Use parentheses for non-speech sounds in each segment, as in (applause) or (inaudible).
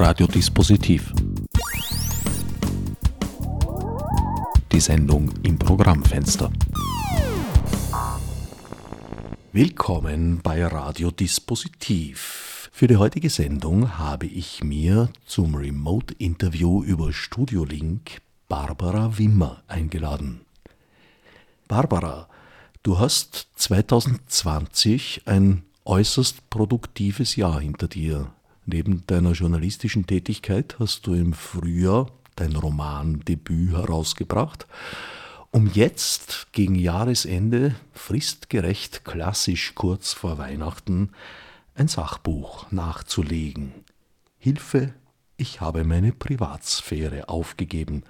Radiodispositiv. Die Sendung im Programmfenster. Willkommen bei Radiodispositiv. Für die heutige Sendung habe ich mir zum Remote-Interview über Studio Link Barbara Wimmer eingeladen. Barbara, du hast 2020 ein äußerst produktives Jahr hinter dir. Neben deiner journalistischen Tätigkeit hast du im Frühjahr dein Romandebüt herausgebracht, um jetzt gegen Jahresende fristgerecht klassisch kurz vor Weihnachten ein Sachbuch nachzulegen. Hilfe, ich habe meine Privatsphäre aufgegeben.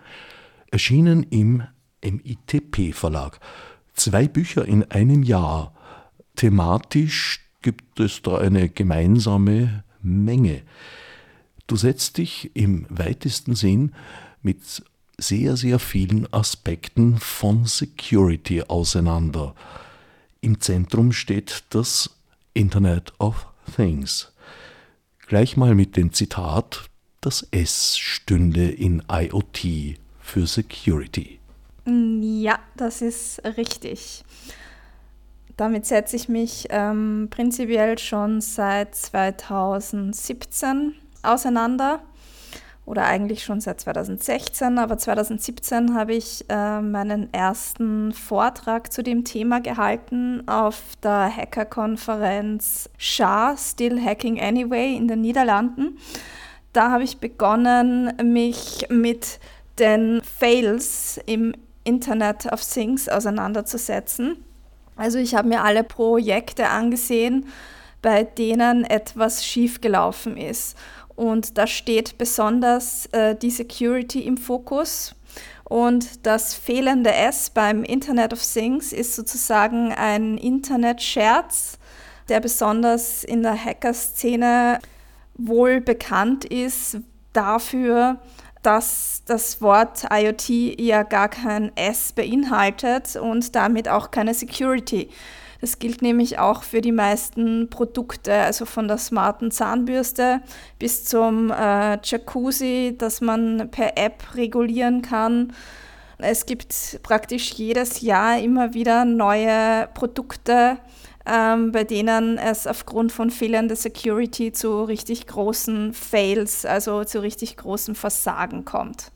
Erschienen im MITP Verlag. Zwei Bücher in einem Jahr. Thematisch gibt es da eine gemeinsame Menge. Du setzt dich im weitesten Sinn mit sehr, sehr vielen Aspekten von Security auseinander. Im Zentrum steht das Internet of Things. Gleich mal mit dem Zitat, das S stünde in IoT für Security. Ja, das ist richtig. Damit setze ich mich ähm, prinzipiell schon seit 2017 auseinander oder eigentlich schon seit 2016, aber 2017 habe ich äh, meinen ersten Vortrag zu dem Thema gehalten auf der Hackerkonferenz SHA, Still Hacking Anyway in den Niederlanden. Da habe ich begonnen, mich mit den Fails im Internet of Things auseinanderzusetzen also ich habe mir alle Projekte angesehen, bei denen etwas schiefgelaufen ist. Und da steht besonders äh, die Security im Fokus. Und das fehlende S beim Internet of Things ist sozusagen ein Internet-Scherz, der besonders in der Hacker-Szene wohl bekannt ist dafür, dass das Wort IoT ja gar kein S beinhaltet und damit auch keine Security. Das gilt nämlich auch für die meisten Produkte, also von der smarten Zahnbürste bis zum äh, Jacuzzi, das man per App regulieren kann. Es gibt praktisch jedes Jahr immer wieder neue Produkte, ähm, bei denen es aufgrund von fehlender Security zu richtig großen Fails, also zu richtig großen Versagen kommt.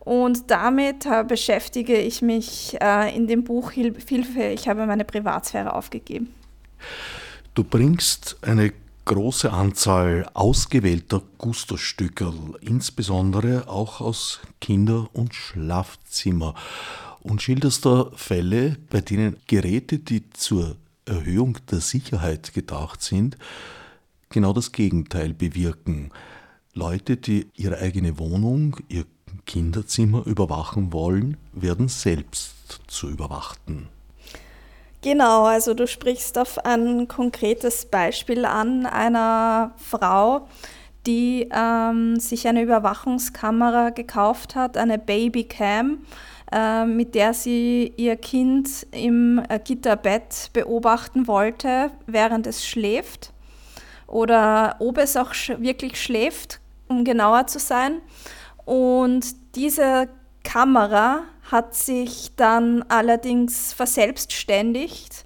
Und damit äh, beschäftige ich mich äh, in dem Buch Hilfe, ich habe meine Privatsphäre aufgegeben. Du bringst eine große Anzahl ausgewählter Gusto-Stücke, insbesondere auch aus Kinder- und Schlafzimmer, und schilderst da Fälle, bei denen Geräte, die zur Erhöhung der Sicherheit gedacht sind, genau das Gegenteil bewirken. Leute, die ihre eigene Wohnung, ihr Kinderzimmer überwachen wollen, werden selbst zu Überwachten. Genau, also du sprichst auf ein konkretes Beispiel an einer Frau, die ähm, sich eine Überwachungskamera gekauft hat, eine Babycam mit der sie ihr Kind im äh, Gitterbett beobachten wollte, während es schläft oder ob es auch wirklich schläft, um genauer zu sein. Und diese Kamera hat sich dann allerdings verselbstständigt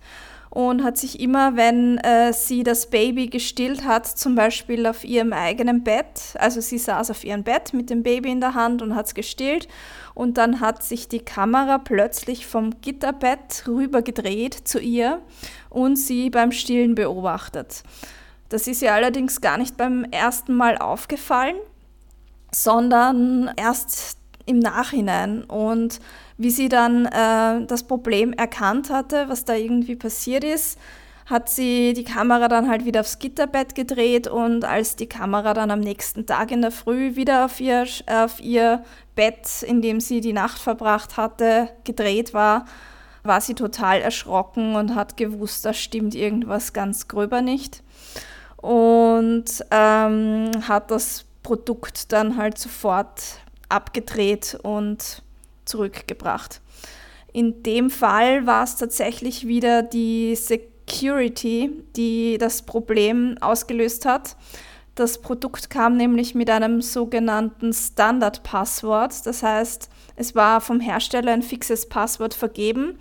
und hat sich immer, wenn äh, sie das Baby gestillt hat, zum Beispiel auf ihrem eigenen Bett, also sie saß auf ihrem Bett mit dem Baby in der Hand und hat es gestillt und dann hat sich die Kamera plötzlich vom Gitterbett rüber gedreht zu ihr und sie beim Stillen beobachtet. Das ist ihr allerdings gar nicht beim ersten Mal aufgefallen, sondern erst im Nachhinein. Und wie sie dann äh, das Problem erkannt hatte, was da irgendwie passiert ist, hat sie die Kamera dann halt wieder aufs Gitterbett gedreht und als die Kamera dann am nächsten Tag in der Früh wieder auf ihr, auf ihr Bett, in dem sie die Nacht verbracht hatte, gedreht war, war sie total erschrocken und hat gewusst, da stimmt irgendwas ganz gröber nicht. Und ähm, hat das Produkt dann halt sofort abgedreht und zurückgebracht. In dem Fall war es tatsächlich wieder die Security, die das Problem ausgelöst hat. Das Produkt kam nämlich mit einem sogenannten Standard-Passwort. Das heißt, es war vom Hersteller ein fixes Passwort vergeben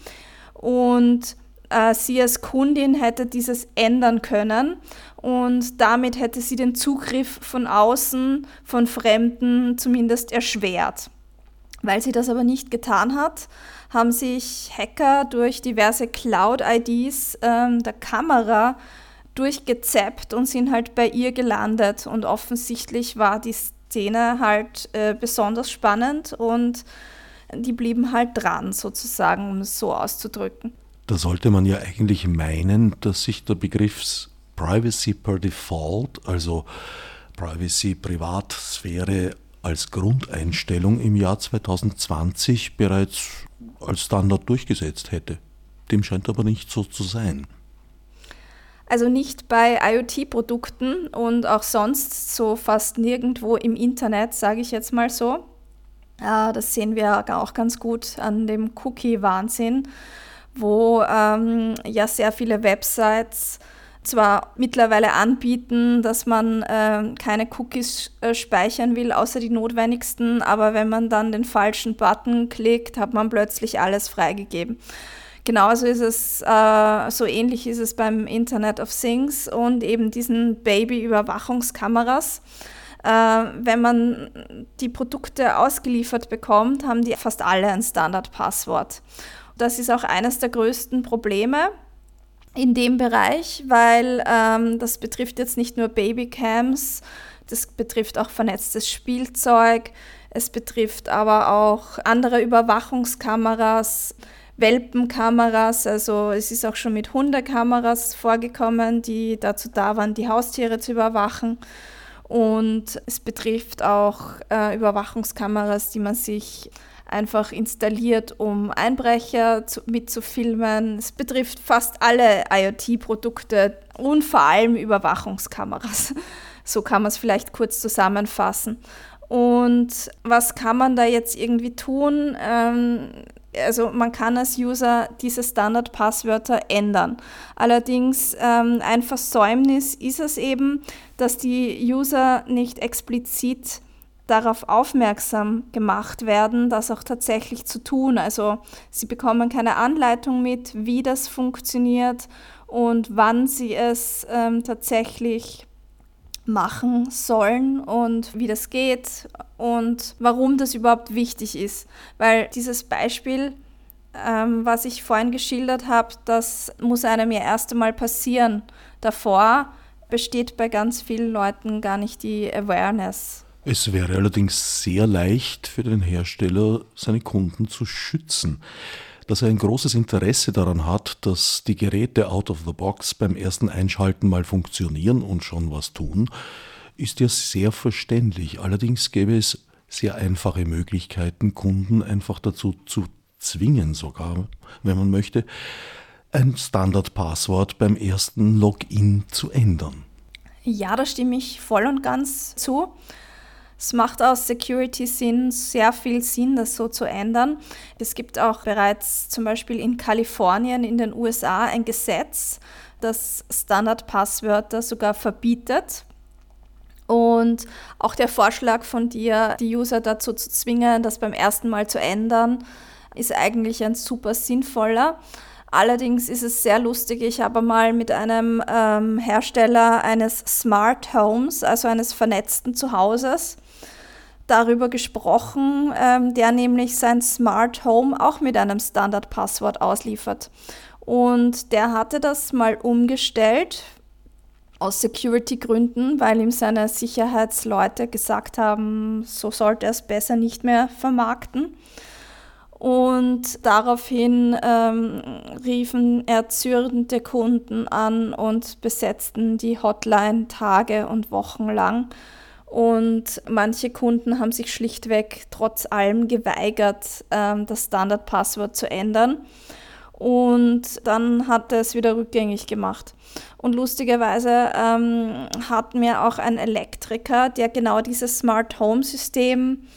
und äh, sie als Kundin hätte dieses ändern können und damit hätte sie den Zugriff von außen, von Fremden zumindest erschwert. Weil sie das aber nicht getan hat, haben sich Hacker durch diverse Cloud-IDs ähm, der Kamera durchgezappt und sind halt bei ihr gelandet. Und offensichtlich war die Szene halt äh, besonders spannend und die blieben halt dran, sozusagen, um es so auszudrücken. Da sollte man ja eigentlich meinen, dass sich der Begriff Privacy per Default, also Privacy, Privatsphäre als Grundeinstellung im Jahr 2020 bereits als Standard durchgesetzt hätte. Dem scheint aber nicht so zu sein. Also nicht bei IoT-Produkten und auch sonst so fast nirgendwo im Internet, sage ich jetzt mal so. Äh, das sehen wir auch ganz gut an dem Cookie-Wahnsinn, wo ähm, ja sehr viele Websites zwar mittlerweile anbieten, dass man äh, keine Cookies äh, speichern will, außer die notwendigsten, aber wenn man dann den falschen Button klickt, hat man plötzlich alles freigegeben. Genauso ist es, äh, so ähnlich ist es beim Internet of Things und eben diesen Baby-Überwachungskameras. Äh, wenn man die Produkte ausgeliefert bekommt, haben die fast alle ein Standardpasswort. Das ist auch eines der größten Probleme in dem Bereich, weil ähm, das betrifft jetzt nicht nur Babycams, das betrifft auch vernetztes Spielzeug, es betrifft aber auch andere Überwachungskameras, Welpenkameras, also es ist auch schon mit Hundekameras vorgekommen, die dazu da waren, die Haustiere zu überwachen. Und es betrifft auch äh, Überwachungskameras, die man sich einfach installiert, um Einbrecher zu, mitzufilmen. Es betrifft fast alle IoT-Produkte und vor allem Überwachungskameras. (laughs) So kann man es vielleicht kurz zusammenfassen. Und was kann man da jetzt irgendwie tun? Ähm, also man kann als User diese Standardpasswörter ändern. Allerdings ähm, ein Versäumnis ist es eben, dass die User nicht explizit darauf aufmerksam gemacht werden, das auch tatsächlich zu tun. Also sie bekommen keine Anleitung mit, wie das funktioniert und wann sie es ähm, tatsächlich machen sollen und wie das geht und warum das überhaupt wichtig ist. Weil dieses Beispiel, ähm, was ich vorhin geschildert habe, das muss einem ja erst einmal passieren. Davor besteht bei ganz vielen Leuten gar nicht die Awareness. Es wäre allerdings sehr leicht für den Hersteller, seine Kunden zu schützen dass er ein großes Interesse daran hat, dass die Geräte out of the box beim ersten Einschalten mal funktionieren und schon was tun, ist ja sehr verständlich. Allerdings gäbe es sehr einfache Möglichkeiten, Kunden einfach dazu zu zwingen, sogar, wenn man möchte, ein Standardpasswort beim ersten Login zu ändern. Ja, da stimme ich voll und ganz zu. Es macht aus Security-Sinn sehr viel Sinn, das so zu ändern. Es gibt auch bereits zum Beispiel in Kalifornien in den USA ein Gesetz, das Standardpasswörter sogar verbietet. Und auch der Vorschlag von dir, die User dazu zu zwingen, das beim ersten Mal zu ändern, ist eigentlich ein super sinnvoller. Allerdings ist es sehr lustig. Ich habe mal mit einem ähm, Hersteller eines Smart Homes, also eines vernetzten Zuhauses, darüber gesprochen, ähm, der nämlich sein Smart Home auch mit einem Standardpasswort ausliefert. Und der hatte das mal umgestellt aus Security-Gründen, weil ihm seine Sicherheitsleute gesagt haben, so sollte er es besser nicht mehr vermarkten. Und daraufhin ähm, riefen erzürnte Kunden an und besetzten die Hotline Tage und Wochen lang und manche Kunden haben sich schlichtweg trotz allem geweigert, ähm, das Standardpasswort zu ändern. Und dann hat er es wieder rückgängig gemacht. Und lustigerweise ähm, hat mir auch ein Elektriker, der genau dieses Smart Home System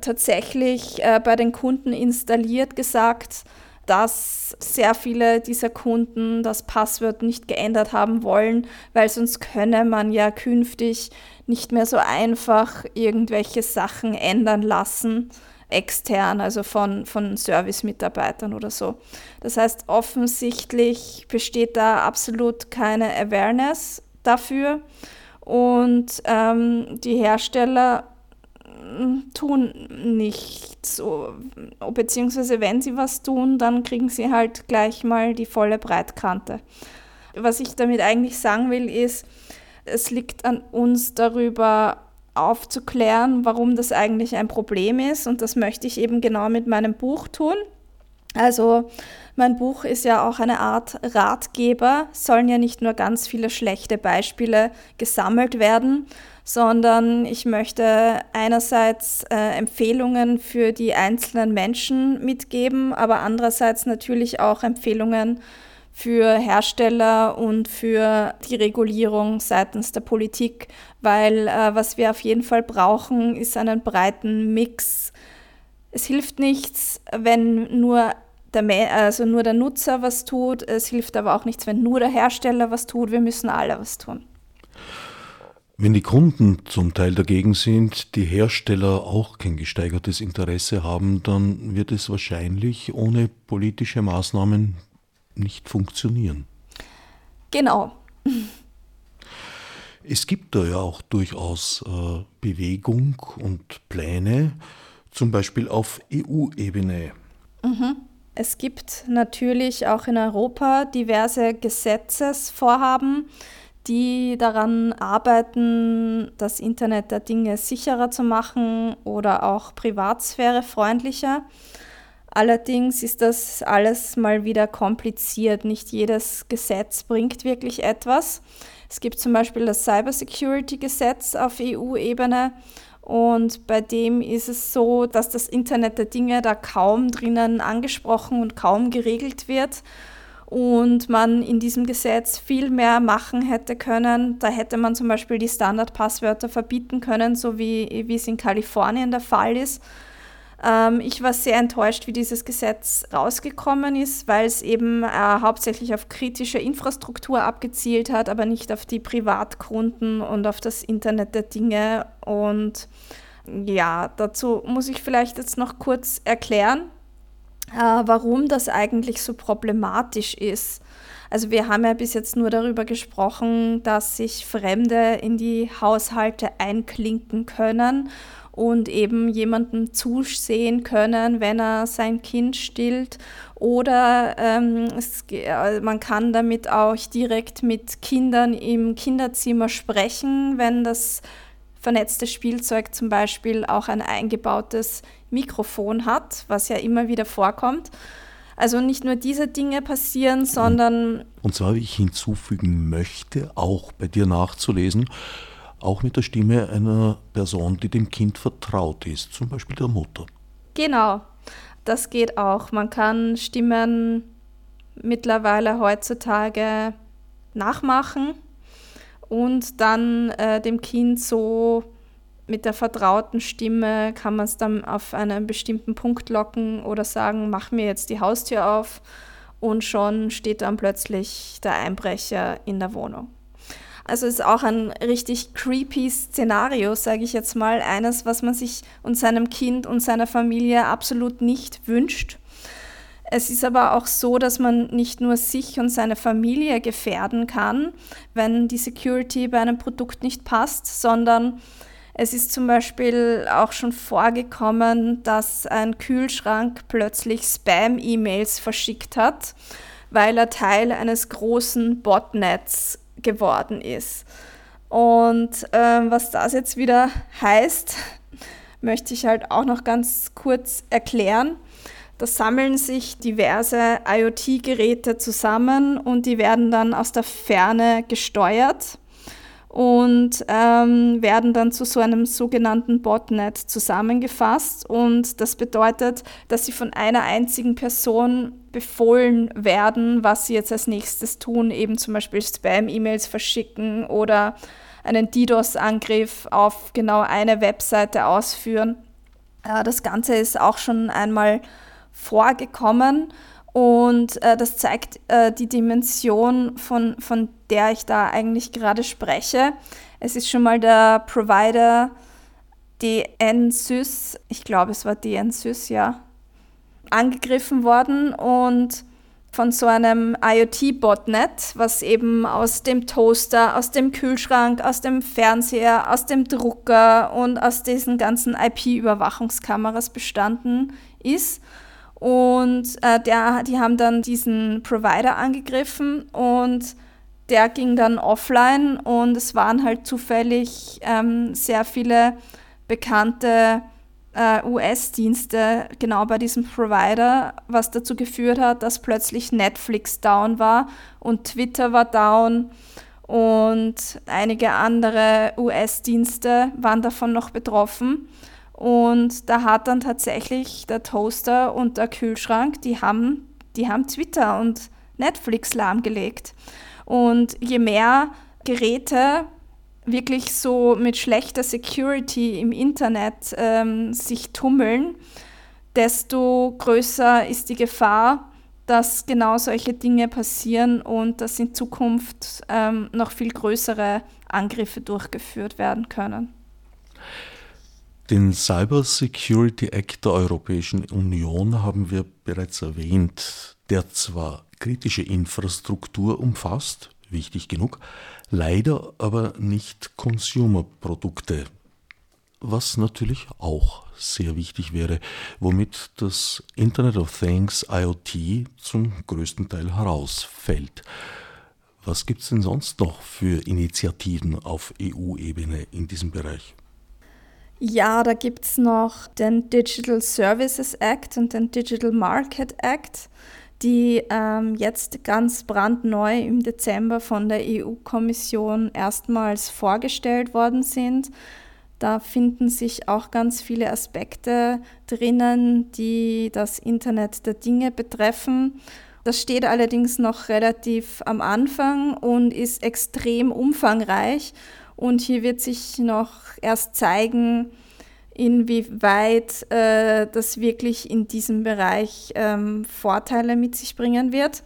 tatsächlich äh, bei den Kunden installiert, gesagt, dass sehr viele dieser Kunden das Passwort nicht geändert haben wollen, weil sonst könne man ja künftig nicht mehr so einfach irgendwelche Sachen ändern lassen, extern, also von, von Service-Mitarbeitern oder so. Das heißt, offensichtlich besteht da absolut keine Awareness dafür und ähm, die Hersteller tun nichts. Beziehungsweise wenn sie was tun, dann kriegen sie halt gleich mal die volle Breitkante. Was ich damit eigentlich sagen will, ist, es liegt an uns darüber aufzuklären, warum das eigentlich ein Problem ist. Und das möchte ich eben genau mit meinem Buch tun. Also mein Buch ist ja auch eine Art Ratgeber, sollen ja nicht nur ganz viele schlechte Beispiele gesammelt werden, sondern ich möchte einerseits äh, Empfehlungen für die einzelnen Menschen mitgeben, aber andererseits natürlich auch Empfehlungen für Hersteller und für die Regulierung seitens der Politik, weil äh, was wir auf jeden Fall brauchen, ist einen breiten Mix. Es hilft nichts, wenn nur der, also nur der Nutzer was tut. Es hilft aber auch nichts, wenn nur der Hersteller was tut. Wir müssen alle was tun. Wenn die Kunden zum Teil dagegen sind, die Hersteller auch kein gesteigertes Interesse haben, dann wird es wahrscheinlich ohne politische Maßnahmen nicht funktionieren. Genau. Es gibt da ja auch durchaus äh, Bewegung und Pläne, zum Beispiel auf EU-Ebene. Mhm. Es gibt natürlich auch in Europa diverse Gesetzesvorhaben, die daran arbeiten, das Internet der Dinge sicherer zu machen oder auch Privatsphäre freundlicher. Allerdings ist das alles mal wieder kompliziert. Nicht jedes Gesetz bringt wirklich etwas. Es gibt zum Beispiel das Cybersecurity-Gesetz auf EU-Ebene und bei dem ist es so, dass das Internet der Dinge da kaum drinnen angesprochen und kaum geregelt wird und man in diesem Gesetz viel mehr machen hätte können. Da hätte man zum Beispiel die Standardpasswörter verbieten können, so wie, wie es in Kalifornien der Fall ist. Ähm, ich war sehr enttäuscht, wie dieses Gesetz rausgekommen ist, weil es eben äh, hauptsächlich auf kritische Infrastruktur abgezielt hat, aber nicht auf die Privatkunden und auf das Internet der Dinge. Und ja, dazu muss ich vielleicht jetzt noch kurz erklären, äh, warum das eigentlich so problematisch ist. Also wir haben ja bis jetzt nur darüber gesprochen, dass sich Fremde in die Haushalte einklinken können und eben jemandem zusehen können, wenn er sein Kind stillt. Oder ähm, es, äh, man kann damit auch direkt mit Kindern im Kinderzimmer sprechen, wenn das vernetzte Spielzeug zum Beispiel auch ein eingebautes Mikrofon hat, was ja immer wieder vorkommt. Also nicht nur diese Dinge passieren, sondern... Und zwar, wie ich hinzufügen möchte, auch bei dir nachzulesen, auch mit der Stimme einer Person, die dem Kind vertraut ist, zum Beispiel der Mutter. Genau, das geht auch. Man kann Stimmen mittlerweile heutzutage nachmachen und dann äh, dem Kind so mit der vertrauten Stimme kann man es dann auf einen bestimmten Punkt locken oder sagen, mach mir jetzt die Haustür auf und schon steht dann plötzlich der Einbrecher in der Wohnung. Also ist auch ein richtig creepy Szenario, sage ich jetzt mal. Eines, was man sich und seinem Kind und seiner Familie absolut nicht wünscht. Es ist aber auch so, dass man nicht nur sich und seine Familie gefährden kann, wenn die Security bei einem Produkt nicht passt, sondern es ist zum Beispiel auch schon vorgekommen, dass ein Kühlschrank plötzlich Spam-E-Mails verschickt hat, weil er Teil eines großen Botnets geworden ist. Und ähm, was das jetzt wieder heißt, möchte ich halt auch noch ganz kurz erklären. Da sammeln sich diverse IoT-Geräte zusammen und die werden dann aus der Ferne gesteuert und ähm, werden dann zu so einem sogenannten Botnet zusammengefasst. Und das bedeutet, dass sie von einer einzigen Person befohlen werden, was sie jetzt als nächstes tun, eben zum Beispiel Spam-E-Mails verschicken oder einen DDoS-Angriff auf genau eine Webseite ausführen. Äh, das Ganze ist auch schon einmal vorgekommen Und äh, das zeigt äh, die Dimension, von, von der ich da eigentlich gerade spreche. Es ist schon mal der Provider DNSys, ich glaube es war DNSys, ja, angegriffen worden und von so einem IoT-Botnet, was eben aus dem Toaster, aus dem Kühlschrank, aus dem Fernseher, aus dem Drucker und aus diesen ganzen IP-Überwachungskameras bestanden ist. Und äh, der, die haben dann diesen Provider angegriffen und der ging dann offline und es waren halt zufällig ähm, sehr viele bekannte äh, US-Dienste genau bei diesem Provider, was dazu geführt hat, dass plötzlich Netflix down war und Twitter war down und einige andere US-Dienste waren davon noch betroffen. Und da hat dann tatsächlich der Toaster und der Kühlschrank, die haben, die haben Twitter und Netflix lahmgelegt. Und je mehr Geräte wirklich so mit schlechter Security im Internet ähm, sich tummeln, desto größer ist die Gefahr, dass genau solche Dinge passieren und dass in Zukunft ähm, noch viel größere Angriffe durchgeführt werden können. Den Cyber Security Act der Europäischen Union haben wir bereits erwähnt, der zwar kritische Infrastruktur umfasst, wichtig genug, leider aber nicht Consumer-Produkte, was natürlich auch sehr wichtig wäre, womit das Internet of Things IoT zum größten Teil herausfällt. Was gibt es denn sonst noch für Initiativen auf EU-Ebene in diesem Bereich? Ja, da gibt es noch den Digital Services Act und den Digital Market Act die ähm, jetzt ganz brandneu im Dezember von der EU-Kommission erstmals vorgestellt worden sind. Da finden sich auch ganz viele Aspekte drinnen, die das Internet der Dinge betreffen. Das steht allerdings noch relativ am Anfang und ist extrem umfangreich. Und hier wird sich noch erst zeigen, inwieweit äh, das wirklich in diesem Bereich ähm, Vorteile mit sich bringen wird.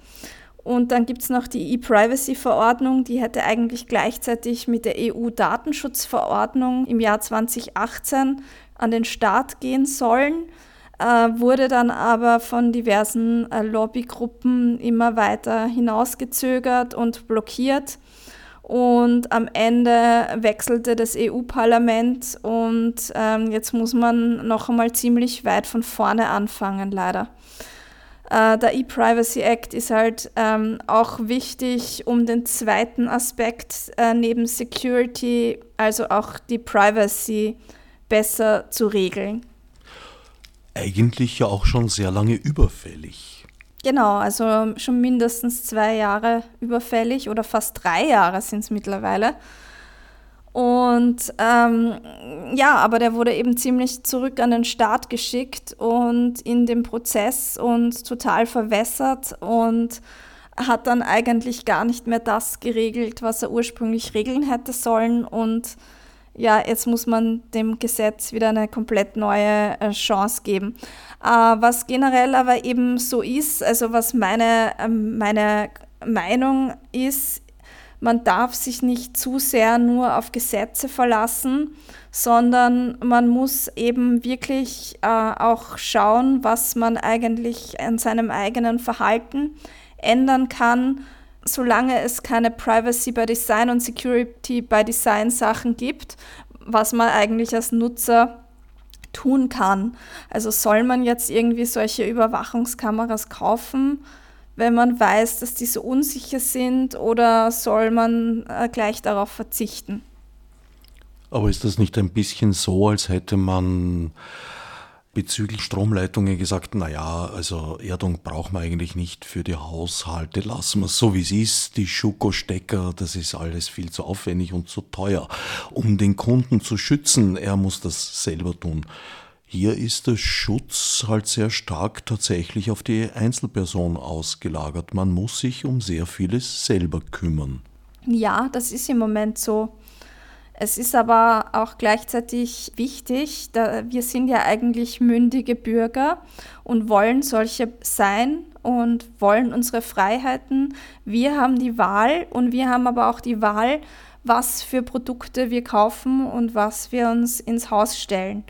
Und dann gibt es noch die E-Privacy-Verordnung, die hätte eigentlich gleichzeitig mit der EU-Datenschutzverordnung im Jahr 2018 an den Start gehen sollen, äh, wurde dann aber von diversen äh, Lobbygruppen immer weiter hinausgezögert und blockiert. Und am Ende wechselte das EU-Parlament und ähm, jetzt muss man noch einmal ziemlich weit von vorne anfangen, leider. Äh, der E-Privacy Act ist halt ähm, auch wichtig, um den zweiten Aspekt äh, neben Security, also auch die Privacy, besser zu regeln. Eigentlich ja auch schon sehr lange überfällig. Genau, also schon mindestens zwei Jahre überfällig oder fast drei Jahre sind es mittlerweile. Und ähm, ja, aber der wurde eben ziemlich zurück an den Start geschickt und in dem Prozess und total verwässert und hat dann eigentlich gar nicht mehr das geregelt, was er ursprünglich regeln hätte sollen. Und ja, jetzt muss man dem Gesetz wieder eine komplett neue äh, Chance geben. Äh, was generell aber eben so ist, also was meine, ähm, meine Meinung ist, man darf sich nicht zu sehr nur auf Gesetze verlassen, sondern man muss eben wirklich äh, auch schauen, was man eigentlich an seinem eigenen Verhalten ändern kann solange es keine Privacy by Design und Security by Design Sachen gibt, was man eigentlich als Nutzer tun kann. Also soll man jetzt irgendwie solche Überwachungskameras kaufen, wenn man weiß, dass die so unsicher sind, oder soll man äh, gleich darauf verzichten? Aber ist das nicht ein bisschen so, als hätte man bezüglich Stromleitungen gesagt, naja, also Erdung braucht man eigentlich nicht für die Haushalte, lassen wir es so wie es ist, die Schuko-Stecker, das ist alles viel zu aufwendig und zu teuer. Um den Kunden zu schützen, er muss das selber tun. Hier ist der Schutz halt sehr stark tatsächlich auf die Einzelperson ausgelagert. Man muss sich um sehr vieles selber kümmern. Ja, das ist im Moment so. Es ist aber auch gleichzeitig wichtig, da wir sind ja eigentlich mündige Bürger und wollen solche sein und wollen unsere Freiheiten. Wir haben die Wahl und wir haben aber auch die Wahl, was für Produkte wir kaufen und was wir uns ins Haus stellen.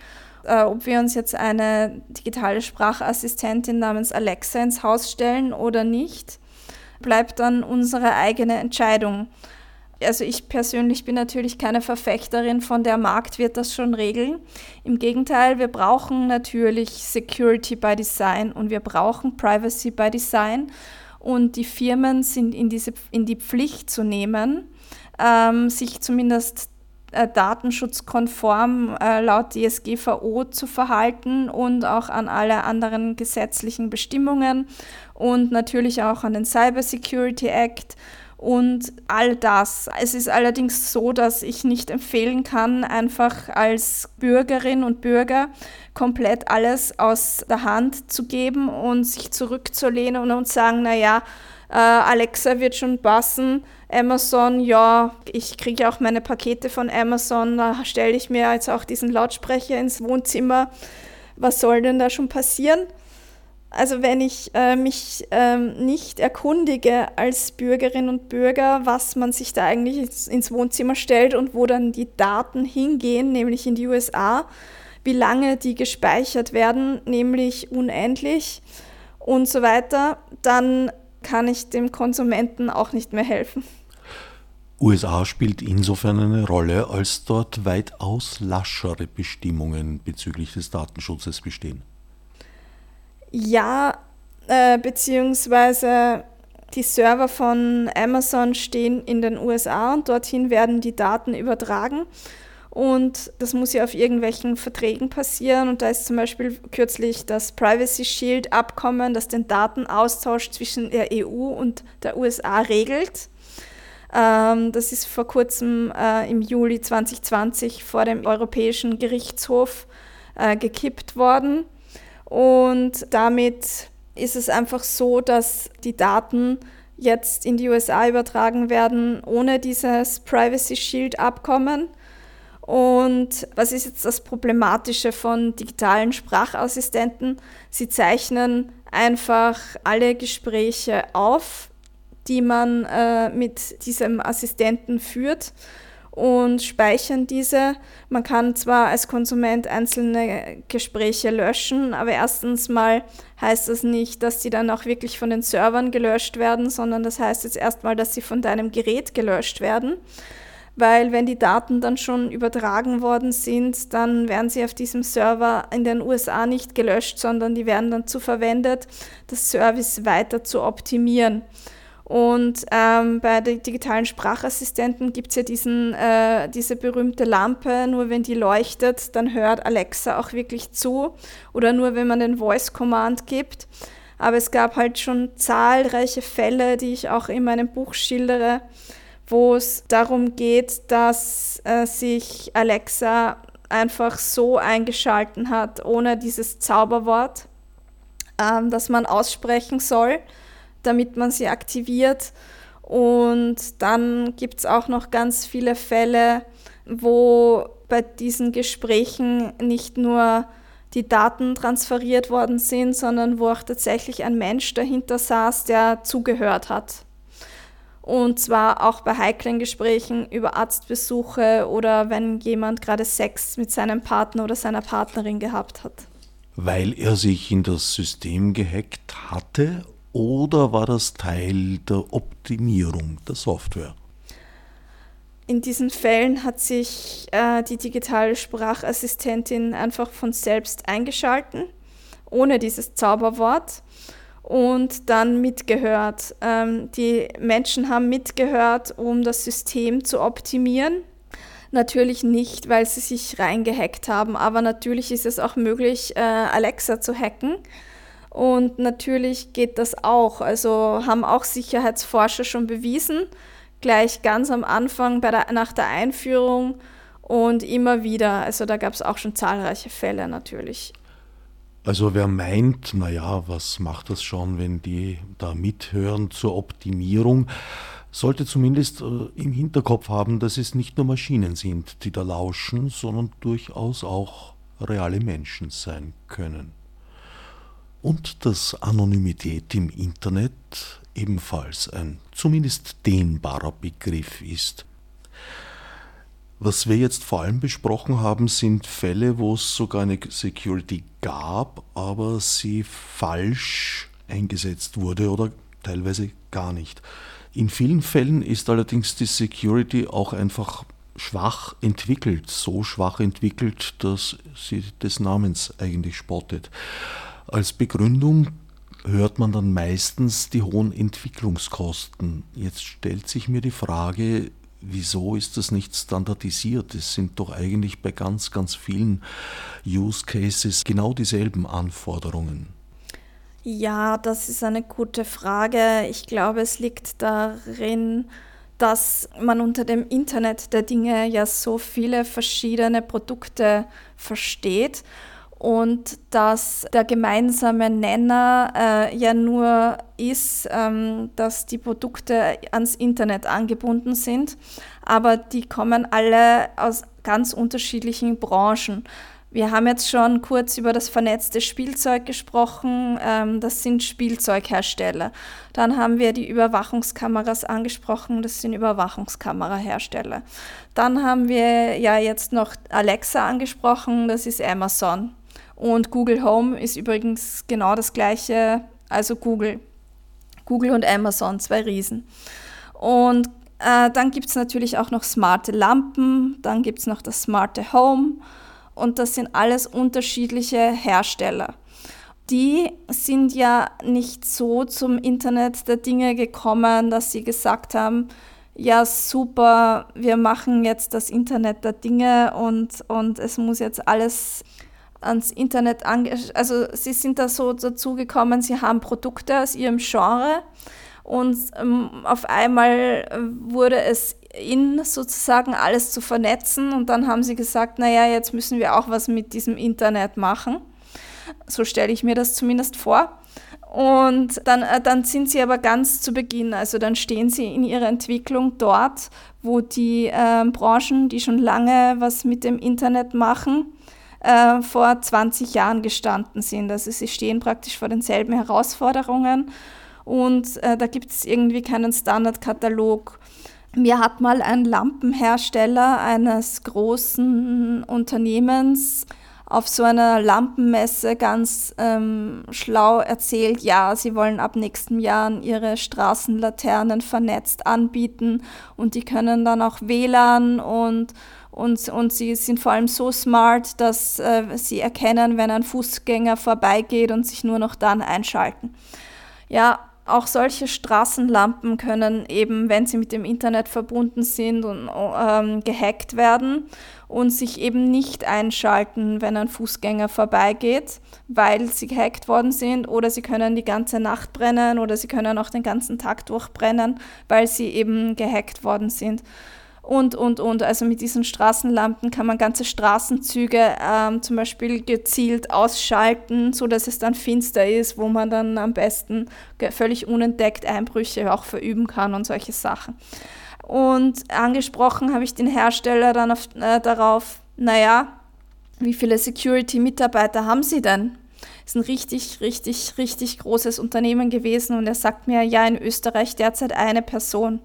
Äh, ob wir uns jetzt eine digitale Sprachassistentin namens Alexa ins Haus stellen oder nicht, bleibt dann unsere eigene Entscheidung. Also ich persönlich bin natürlich keine Verfechterin von der Markt wird das schon regeln. Im Gegenteil, wir brauchen natürlich Security by Design und wir brauchen Privacy by Design und die Firmen sind in, diese, in die Pflicht zu nehmen, ähm, sich zumindest äh, datenschutzkonform äh, laut DSGVO zu verhalten und auch an alle anderen gesetzlichen Bestimmungen und natürlich auch an den Cyber Security Act und all das. Es ist allerdings so, dass ich nicht empfehlen kann, einfach als Bürgerin und Bürger komplett alles aus der Hand zu geben und sich zurückzulehnen und sagen, naja, äh, Alexa wird schon passen, Amazon, ja, ich kriege auch meine Pakete von Amazon, da stelle ich mir jetzt auch diesen Lautsprecher ins Wohnzimmer. Was soll denn da schon passieren? Also wenn ich äh, mich ähm, nicht erkundige als Bürgerin und Bürger, was man sich da eigentlich ins, ins, Wohnzimmer stellt und wo dann die Daten hingehen, nämlich in die USA, wie lange die gespeichert werden, nämlich unendlich und so weiter, dann kann ich dem Konsumenten auch nicht mehr helfen. USA spielt insofern eine Rolle, als dort weitaus laschere Bestimmungen bezüglich des Datenschutzes bestehen. Ja, äh, beziehungsweise die Server von Amazon stehen in den USA und dorthin werden die Daten übertragen. Und das muss ja auf irgendwelchen Verträgen passieren. Und da ist zum Beispiel kürzlich das Privacy Shield Abkommen, das den Datenaustausch zwischen der EU und der USA regelt. Ähm, das ist vor kurzem äh, im Juli 2020 vor dem Europäischen Gerichtshof äh, gekippt worden. Und damit ist es einfach so, dass die Daten jetzt in die USA übertragen werden ohne dieses Privacy Shield Abkommen. Und was ist jetzt das Problematische von digitalen Sprachassistenten? Sie zeichnen einfach alle Gespräche auf, die man äh, mit diesem Assistenten führt und speichern diese. Man kann zwar als Konsument einzelne Gespräche löschen, aber erstens mal heißt das nicht, dass die dann auch wirklich von den Servern gelöscht werden, sondern das heißt jetzt erstmal, dass sie von deinem Gerät gelöscht werden. Weil wenn die Daten dann schon übertragen worden sind, dann werden sie auf diesem Server in den USA nicht gelöscht, sondern die werden dann zu verwendet, das Service weiter zu optimieren. Und ähm, bei den digitalen Sprachassistenten gibt es ja diesen, äh, diese berühmte Lampe, nur wenn die leuchtet, dann hört Alexa auch wirklich zu. Oder nur wenn man den Voice Command gibt. Aber es gab halt schon zahlreiche Fälle, die ich auch in meinem Buch schildere, wo es darum geht, dass äh, sich Alexa einfach so eingeschalten hat, ohne dieses Zauberwort, ähm, das man aussprechen soll damit man sie aktiviert. Und dann gibt es auch noch ganz viele Fälle, wo bei diesen Gesprächen nicht nur die Daten transferiert worden sind, sondern wo auch tatsächlich ein Mensch dahinter saß, der zugehört hat. Und zwar auch bei heiklen Gesprächen über Arztbesuche oder wenn jemand gerade Sex mit seinem Partner oder seiner Partnerin gehabt hat. Weil er sich in das System gehackt hatte oder war das Teil der Optimierung der Software? In diesen Fällen hat sich äh, die digitale Sprachassistentin einfach von selbst eingeschalten, ohne dieses Zauberwort und dann mitgehört. Ähm, die Menschen haben mitgehört, um das System zu optimieren. Natürlich nicht, weil sie sich reingehackt haben, aber natürlich ist es auch möglich, äh, Alexa zu hacken. Und natürlich geht das auch. Also haben auch Sicherheitsforscher schon bewiesen, gleich ganz am Anfang der, nach der Einführung und immer wieder. Also da gab es auch schon zahlreiche Fälle natürlich. Also wer meint, naja, was macht das schon, wenn die da mithören zur Optimierung? sollte zumindest äh, im Hinterkopf haben, dass es nicht nur Maschinen sind, die da lauschen, sondern durchaus auch reale Menschen sein können. Und dass Anonymität im Internet ebenfalls ein zumindest dehnbarer Begriff ist. Was wir jetzt vor allem besprochen haben, sind Fälle, wo es sogar eine Security gab, aber sie falsch eingesetzt wurde oder teilweise gar nicht. In vielen Fällen ist allerdings die Security auch einfach schwach entwickelt, so schwach entwickelt, dass sie des Namens eigentlich spottet. Als Begründung hört man dann meistens die hohen Entwicklungskosten. Jetzt stellt sich mir die Frage, wieso ist das nicht standardisiert? Es sind doch eigentlich bei ganz, ganz vielen Use Cases genau dieselben Anforderungen. Ja, das ist eine gute Frage. Ich glaube, es liegt darin, dass man unter dem Internet der Dinge ja so viele verschiedene Produkte versteht und dass der gemeinsame Nenner äh, ja nur ist, ähm, dass die Produkte ans Internet angebunden sind, aber die kommen alle aus ganz unterschiedlichen Branchen. Wir haben jetzt schon kurz über das vernetzte Spielzeug gesprochen. Ähm, das sind Spielzeughersteller. Dann haben wir die Überwachungskameras angesprochen. Das sind Überwachungskamerahersteller. Dann haben wir ja jetzt noch Alexa angesprochen. Das ist Amazon. Und Google Home ist übrigens genau das gleiche, also Google. Google und Amazon, zwei Riesen. Und äh, dann gibt es natürlich auch noch smarte Lampen, dann gibt es noch das smarte Home und das sind alles unterschiedliche Hersteller. Die sind ja nicht so zum Internet der Dinge gekommen, dass sie gesagt haben, ja super, wir machen jetzt das Internet der Dinge und, und es muss jetzt alles ans Internet ange... Also sie sind da so dazu gekommen, sie haben Produkte aus ihrem Genre und ähm, auf einmal wurde es in sozusagen alles zu vernetzen und dann haben sie gesagt, naja, jetzt müssen wir auch was mit diesem Internet machen. So stelle ich mir das zumindest vor. Und dann, äh, dann sind sie aber ganz zu Beginn, also dann stehen sie in ihrer Entwicklung dort, wo die äh, Branchen, die schon lange was mit dem Internet machen, äh, vor 20 Jahren gestanden sind. Also sie stehen praktisch vor denselben Herausforderungen und äh, da gibt es irgendwie keinen Standardkatalog mir hat mal ein Lampenhersteller eines großen Unternehmens auf so einer Lampenmesse ganz ähm, schlau erzählt, ja, sie wollen ab nächsten Jahr ihre Straßenlaternen vernetzt anbieten und die können dann auch WLAN und, und, und sie sind vor allem so smart, dass äh, sie erkennen, wenn ein Fußgänger vorbeigeht und sich nur noch dann einschalten. Ja, auch solche Straßenlampen können eben, wenn sie mit dem Internet verbunden sind, und, ähm, gehackt werden und sich eben nicht einschalten, wenn ein Fußgänger vorbeigeht, weil sie gehackt worden sind oder sie können die ganze Nacht brennen oder sie können auch den ganzen Tag durchbrennen, weil sie eben gehackt worden sind und, und, und. Also mit diesen Straßenlampen kann man ganze Straßenzüge ähm, zum Beispiel gezielt ausschalten, so dass es dann finster ist, wo man dann am besten völlig unentdeckt Einbrüche auch verüben kann und solche Sachen. Und angesprochen habe ich den Hersteller dann auf, äh, darauf, naja, wie viele Security-Mitarbeiter haben Sie denn? ist ein richtig, richtig, richtig großes Unternehmen gewesen und er sagt mir, ja, in Österreich derzeit eine Person.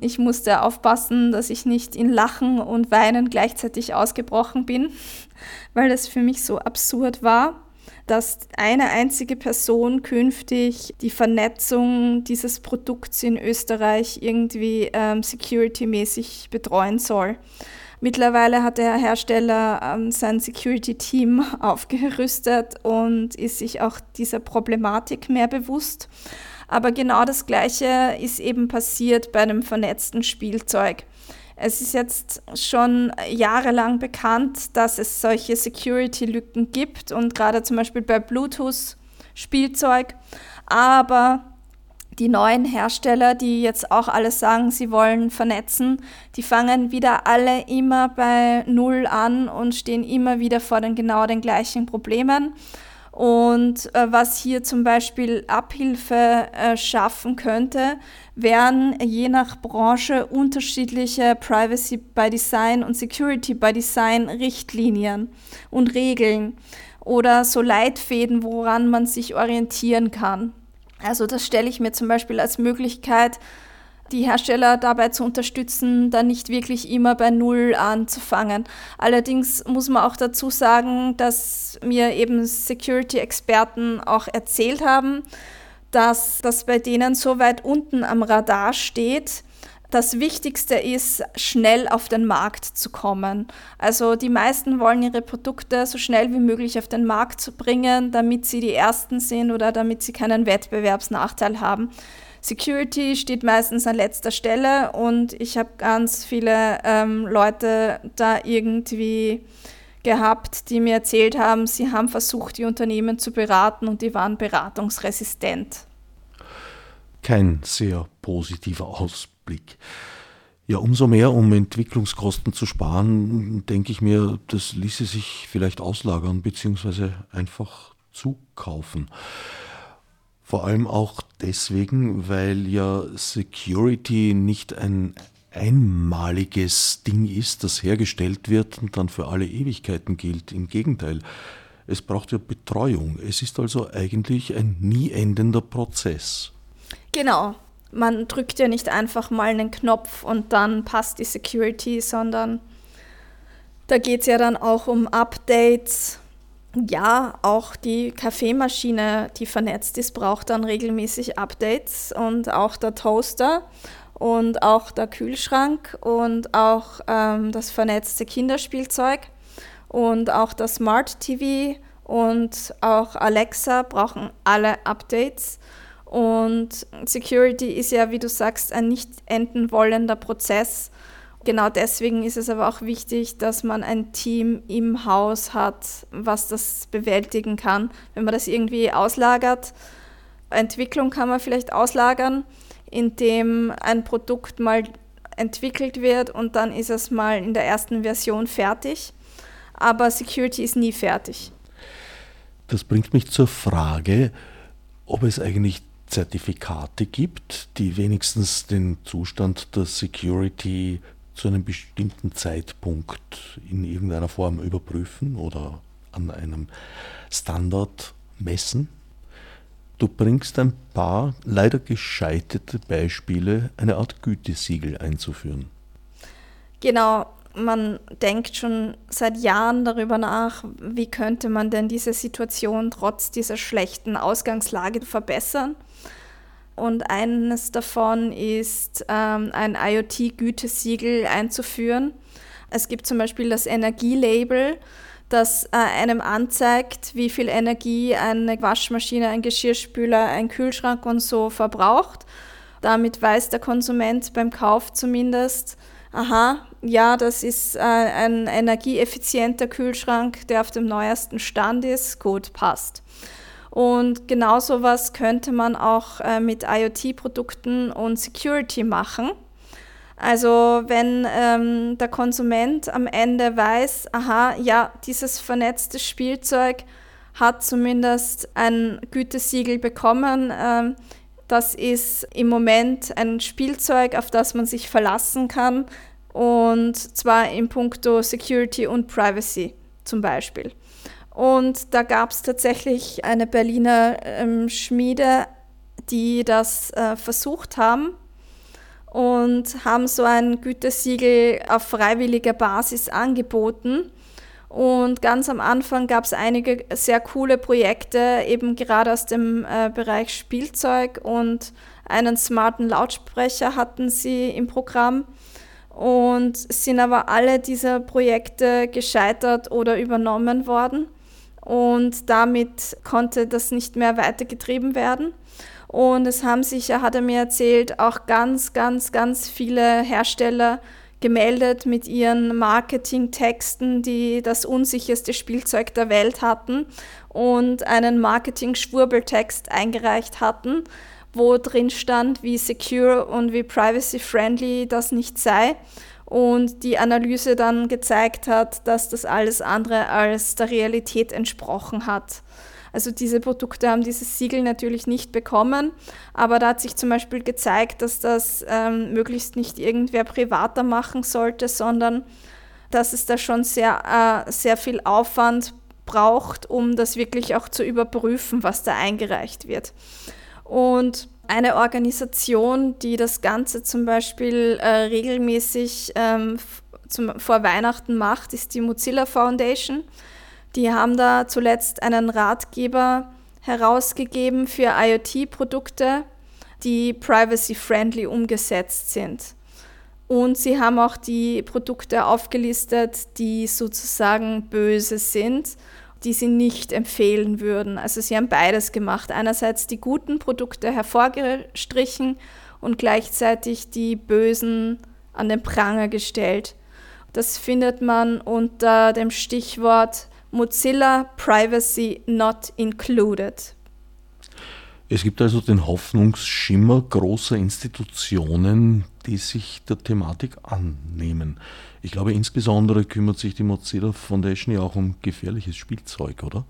Ich musste aufpassen, dass ich nicht in Lachen und Weinen gleichzeitig ausgebrochen bin, (laughs) weil das für mich so absurd war, dass eine einzige Person künftig die Vernetzung dieses Produkts in Österreich irgendwie ähm, security-mäßig betreuen soll. Mittlerweile hat der Hersteller ähm, sein Security-Team (laughs) aufgerüstet und ist sich auch dieser Problematik mehr bewusst. Aber genau das Gleiche ist eben passiert bei einem vernetzten Spielzeug. Es ist jetzt schon jahrelang bekannt, dass es solche Security-Lücken gibt und gerade zum Beispiel bei Bluetooth-Spielzeug. Aber die neuen Hersteller, die jetzt auch alle sagen, sie wollen vernetzen, die fangen wieder alle immer bei Null an und stehen immer wieder vor den genau den gleichen Problemen. Und äh, was hier zum Beispiel Abhilfe äh, schaffen könnte, wären je nach Branche unterschiedliche Privacy by Design und Security by Design Richtlinien und Regeln oder so Leitfäden, woran man sich orientieren kann. Also das stelle ich mir zum Beispiel als Möglichkeit die Hersteller dabei zu unterstützen, da nicht wirklich immer bei Null anzufangen. Allerdings muss man auch dazu sagen, dass mir eben Security-Experten auch erzählt haben, dass das bei denen so weit unten am Radar steht, das Wichtigste ist, schnell auf den Markt zu kommen. Also die meisten wollen ihre Produkte so schnell wie möglich auf den Markt bringen, damit sie die Ersten sind oder damit sie keinen Wettbewerbsnachteil haben. Security steht meistens an letzter Stelle und ich habe ganz viele ähm, Leute da irgendwie gehabt, die mir erzählt haben, sie haben versucht, die Unternehmen zu beraten und die waren beratungsresistent. Kein sehr positiver Ausblick. Ja, umso mehr, um Entwicklungskosten zu sparen, denke ich mir, das ließe sich vielleicht auslagern bzw. einfach zukaufen. Vor allem auch deswegen, weil ja Security nicht ein einmaliges Ding ist, das hergestellt wird und dann für alle Ewigkeiten gilt. Im Gegenteil, es braucht ja Betreuung. Es ist also eigentlich ein nie endender Prozess. Genau. Man drückt ja nicht einfach mal einen Knopf und dann passt die Security, sondern da geht es ja dann auch um Updates, ja, auch die Kaffeemaschine, die vernetzt ist, braucht dann regelmäßig Updates und auch der Toaster und auch der Kühlschrank und auch ähm, das vernetzte Kinderspielzeug und auch das Smart TV und auch Alexa brauchen alle Updates. Und Security ist ja, wie du sagst, ein nicht enden wollender Prozess. Genau deswegen ist es aber auch wichtig, dass man ein Team im Haus hat, was das bewältigen kann. Wenn man das irgendwie auslagert, Entwicklung kann man vielleicht auslagern, indem ein Produkt mal entwickelt wird und dann ist es mal in der ersten Version fertig. Aber Security ist nie fertig. Das bringt mich zur Frage, ob es eigentlich Zertifikate gibt, die wenigstens den Zustand der Security zu einem bestimmten Zeitpunkt in irgendeiner Form überprüfen oder an einem Standard messen. Du bringst ein paar leider gescheiterte Beispiele, eine Art Gütesiegel einzuführen. Genau, man denkt schon seit Jahren darüber nach, wie könnte man denn diese Situation trotz dieser schlechten Ausgangslage verbessern. Und eines davon ist, ähm, ein IoT-Gütesiegel einzuführen. Es gibt zum Beispiel das Energielabel, das äh, einem anzeigt, wie viel Energie eine Waschmaschine, ein Geschirrspüler, ein Kühlschrank und so verbraucht. Damit weiß der Konsument beim Kauf zumindest, aha, ja, das ist äh, ein energieeffizienter Kühlschrank, der auf dem neuesten Stand ist, gut, passt. Und genau sowas könnte man auch äh, mit IoT-Produkten und Security machen. Also wenn ähm, der Konsument am Ende weiß, aha, ja, dieses vernetzte Spielzeug hat zumindest ein Gütesiegel bekommen. Ähm, das ist im Moment ein Spielzeug, auf das man sich verlassen kann. Und zwar in puncto Security und Privacy zum Beispiel. Und da gab es tatsächlich eine Berliner ähm, Schmiede, die das äh, versucht haben und haben so ein Gütesiegel auf freiwilliger Basis angeboten. Und ganz am Anfang gab es einige sehr coole Projekte, eben gerade aus dem äh, Bereich Spielzeug und einen smarten Lautsprecher hatten sie im Programm. Und sind aber alle dieser Projekte gescheitert oder übernommen worden und damit konnte das nicht mehr weitergetrieben werden. Und es haben sich, hat er mir erzählt, auch ganz, ganz, ganz viele Hersteller gemeldet mit ihren Marketingtexten, die das unsicherste Spielzeug der Welt hatten und einen Marketing-Schwurbeltext eingereicht hatten, wo drin stand, wie secure und wie privacy-friendly das nicht sei und die Analyse dann gezeigt hat, dass das alles andere als der Realität entsprochen hat. Also diese Produkte haben dieses Siegel natürlich nicht bekommen, aber da hat sich zum Beispiel gezeigt, dass das ähm, möglichst nicht irgendwer privater machen sollte, sondern dass es da schon sehr, äh, sehr viel Aufwand braucht, um das wirklich auch zu überprüfen, was da eingereicht wird. Und eine Organisation, die das Ganze zum Beispiel äh, regelmäßig ähm, zum, vor Weihnachten macht, ist die Mozilla Foundation. Die haben da zuletzt einen Ratgeber herausgegeben für IoT-Produkte, die privacy-friendly umgesetzt sind. Und sie haben auch die Produkte aufgelistet, die sozusagen böse sind, die sie nicht empfehlen würden. Also sie haben beides gemacht. Einerseits die guten Produkte hervorgestrichen und gleichzeitig die bösen an den Pranger gestellt. Das findet man unter dem Stichwort Mozilla Privacy Not Included. Es gibt also den Hoffnungsschimmer großer Institutionen, die sich der Thematik annehmen. Ich glaube, insbesondere kümmert sich die Mozilla Foundation ja auch um gefährliches Spielzeug, oder?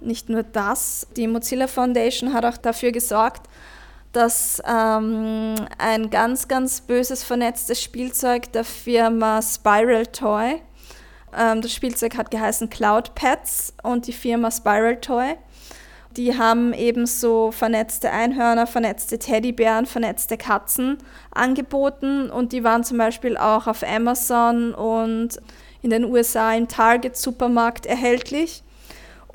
Nicht nur das, die Mozilla Foundation hat auch dafür gesorgt, dass ähm, ein ganz, ganz böses vernetztes Spielzeug der Firma Spiral Toy, ähm, das Spielzeug hat geheißen Cloud Pets und die Firma Spiral Toy, die haben ebenso vernetzte Einhörner, vernetzte Teddybären, vernetzte Katzen angeboten und die waren zum Beispiel auch auf Amazon und in den USA im Target Supermarkt erhältlich.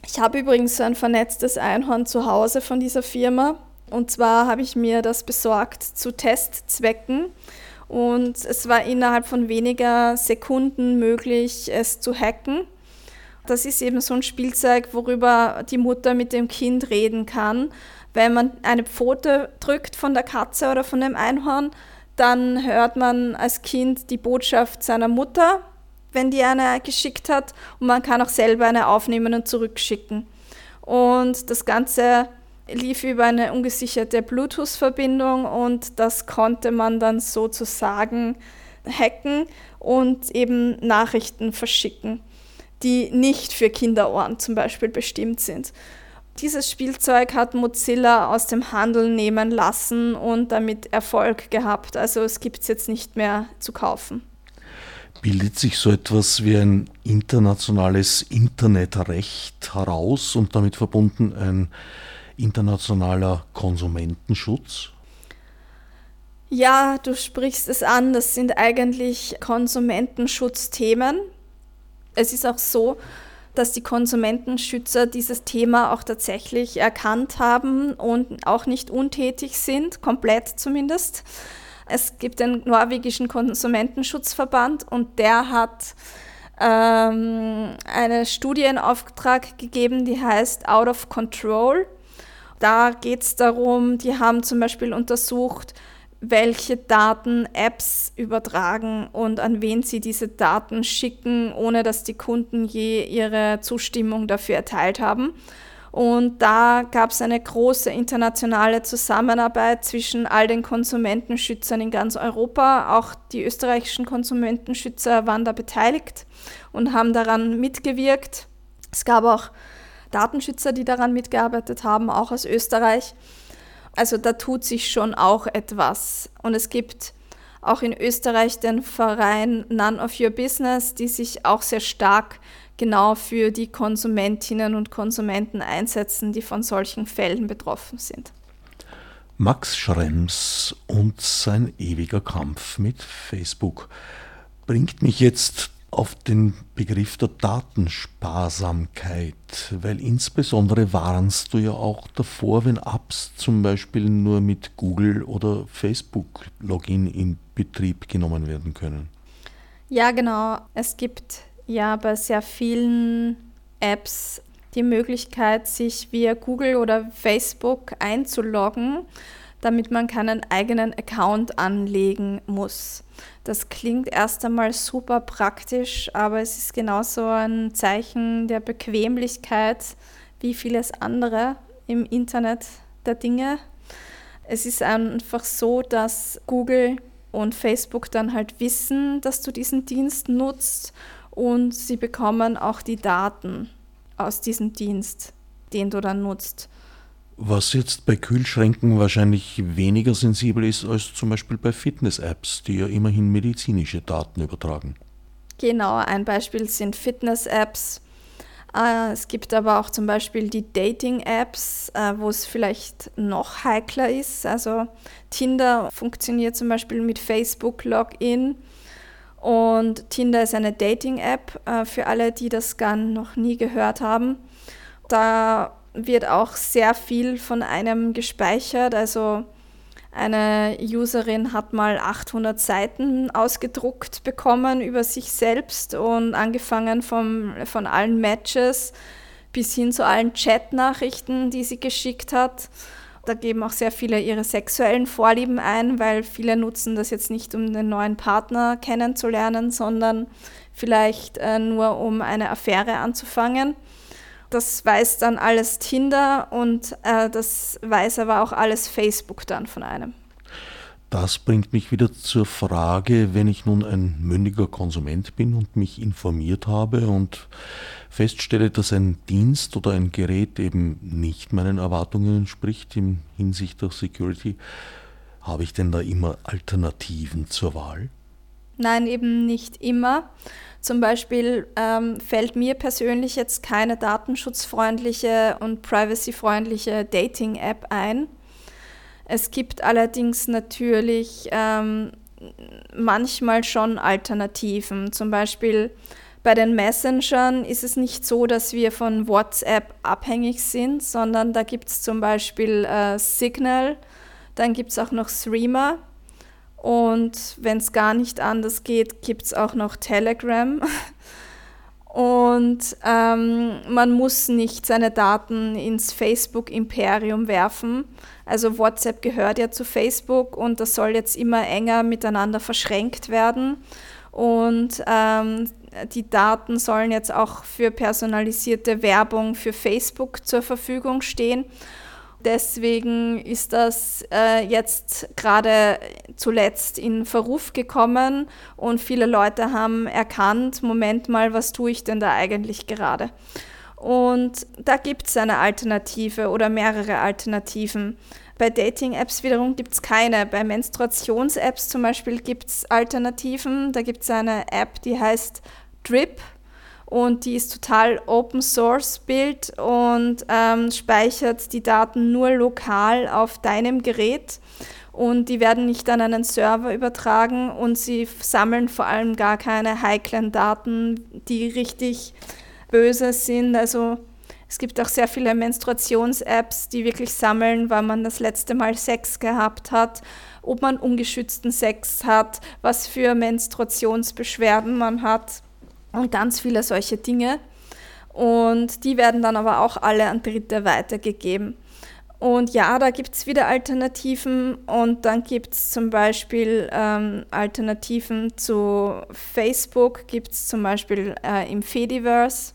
Ich habe übrigens so ein vernetztes Einhorn zu Hause von dieser Firma und zwar habe ich mir das besorgt zu Testzwecken und es war innerhalb von weniger Sekunden möglich, es zu hacken. Das ist eben so ein Spielzeug, worüber die Mutter mit dem Kind reden kann. Wenn man eine Pfote drückt von der Katze oder von dem Einhorn, dann hört man als Kind die Botschaft seiner Mutter, wenn die eine geschickt hat, und man kann auch selber eine aufnehmen und zurückschicken. Und das Ganze lief über eine ungesicherte Bluetooth-Verbindung und das konnte man dann sozusagen hacken und eben Nachrichten verschicken, die nicht für Kinderohren zum Beispiel bestimmt sind. Dieses Spielzeug hat Mozilla aus dem Handel nehmen lassen und damit Erfolg gehabt. Also es gibt es jetzt nicht mehr zu kaufen. Bildet sich so etwas wie ein internationales Internetrecht heraus und damit verbunden ein internationaler Konsumentenschutz? Ja, du sprichst es an, das sind eigentlich Konsumentenschutzthemen. Es ist auch so, dass die Konsumentenschützer dieses Thema auch tatsächlich erkannt haben und auch nicht untätig sind, komplett zumindest. Es gibt den norwegischen Konsumentenschutzverband und der hat ähm, eine Studie in Auftrag gegeben, die heißt Out of Control. Da geht es darum, die haben zum Beispiel untersucht, welche Daten Apps übertragen und an wen sie diese Daten schicken, ohne dass die Kunden je ihre Zustimmung dafür erteilt haben. Und da gab es eine große internationale Zusammenarbeit zwischen all den Konsumentenschützern in ganz Europa. Auch die österreichischen Konsumentenschützer waren da beteiligt und haben daran mitgewirkt. Es gab auch Datenschützer, die daran mitgearbeitet haben, auch aus Österreich. Also da tut sich schon auch etwas. Und es gibt auch in Österreich den Verein None of Your Business, die sich auch sehr stark genau für die Konsumentinnen und Konsumenten einsetzen, die von solchen Fällen betroffen sind. Max Schrems und sein ewiger Kampf mit Facebook bringt mich jetzt auf den Begriff der Datensparsamkeit, weil insbesondere warnst du ja auch davor, wenn Apps zum Beispiel nur mit Google oder Facebook Login in Betrieb genommen werden können. Ja, genau. Es gibt ja bei sehr vielen Apps die Möglichkeit, sich via Google oder Facebook einzuloggen, damit man keinen eigenen Account anlegen muss. Das klingt erst einmal super praktisch, aber es ist genauso ein Zeichen der Bequemlichkeit wie vieles andere im Internet der Dinge. Es ist einfach so, dass Google und Facebook dann halt wissen, dass du diesen Dienst nutzt und sie bekommen auch die Daten aus diesem Dienst. den du dann nutzt. Was jetzt bei Kühlschränken wahrscheinlich weniger sensibel ist als zum Beispiel bei Fitness-Apps, die ja immerhin medizinische Daten übertragen. Genau, ein Beispiel sind Fitness-Apps. Äh, es gibt aber auch zum Beispiel die Dating-Apps, äh, wo es vielleicht noch heikler ist. Also Tinder funktioniert zum Beispiel mit Facebook-Login. Und Tinder ist eine Dating-App äh, für alle, die das gar noch nie gehört haben. Da wird auch sehr viel von einem gespeichert. Also eine Userin hat mal 800 Seiten ausgedruckt bekommen über sich selbst und angefangen vom, von allen Matches bis hin zu allen Chat-Nachrichten, die sie geschickt hat. Da geben auch sehr viele ihre sexuellen Vorlieben ein, weil viele nutzen das jetzt nicht, um einen neuen Partner kennenzulernen, sondern vielleicht äh, nur, um eine Affäre anzufangen. Das weiß dann alles Tinder und äh, das weiß aber auch alles Facebook dann von einem. Das bringt mich wieder zur Frage, wenn ich nun ein mündiger Konsument bin und mich informiert habe und feststelle, dass ein Dienst oder ein Gerät eben nicht meinen Erwartungen entspricht in Hinsicht auf Security, habe ich denn da immer Alternativen zur Wahl? Nein, eben nicht immer. Zum Beispiel ähm, fällt mir persönlich jetzt keine datenschutzfreundliche und privacyfreundliche Dating-App ein. Es gibt allerdings natürlich ähm, manchmal schon Alternativen. Zum Beispiel bei den Messengern ist es nicht so, dass wir von WhatsApp abhängig sind, sondern da gibt es zum Beispiel äh, Signal, dann gibt es auch noch Threema und wenn es gar nicht anders geht, gibt es auch noch Telegram. (laughs) Und ähm, man muss nicht seine Daten ins Facebook-Imperium werfen. Also WhatsApp gehört ja zu Facebook und das soll jetzt immer enger miteinander verschränkt werden. Und ähm, die Daten sollen jetzt auch für personalisierte Werbung für Facebook zur Verfügung stehen. Deswegen ist das äh, jetzt gerade zuletzt in Verruf gekommen und viele Leute haben erkannt, Moment mal, was tue ich denn da eigentlich gerade? Und da gibt es eine Alternative oder mehrere Alternativen. Bei Dating-Apps wiederum gibt es keine. Bei Menstruations-Apps zum Beispiel gibt es Alternativen. Da gibt es eine App, die heißt Drip und die ist total Open Source Bild und ähm, speichert die Daten nur lokal auf deinem Gerät. Und die werden nicht an einen Server übertragen und sie sammeln vor allem gar keine heiklen Daten, die richtig böse sind. Also es gibt auch sehr viele Menstruations-Apps, die wirklich sammeln, wann man das letzte Mal Sex gehabt hat, ob man ungeschützten Sex hat, was für Menstruationsbeschwerden man hat und ganz viele solche Dinge. Und die werden dann aber auch alle an Dritte weitergegeben. Und ja, da gibt es wieder Alternativen und dann gibt es zum Beispiel ähm, Alternativen zu Facebook, gibt es zum Beispiel äh, im Fediverse.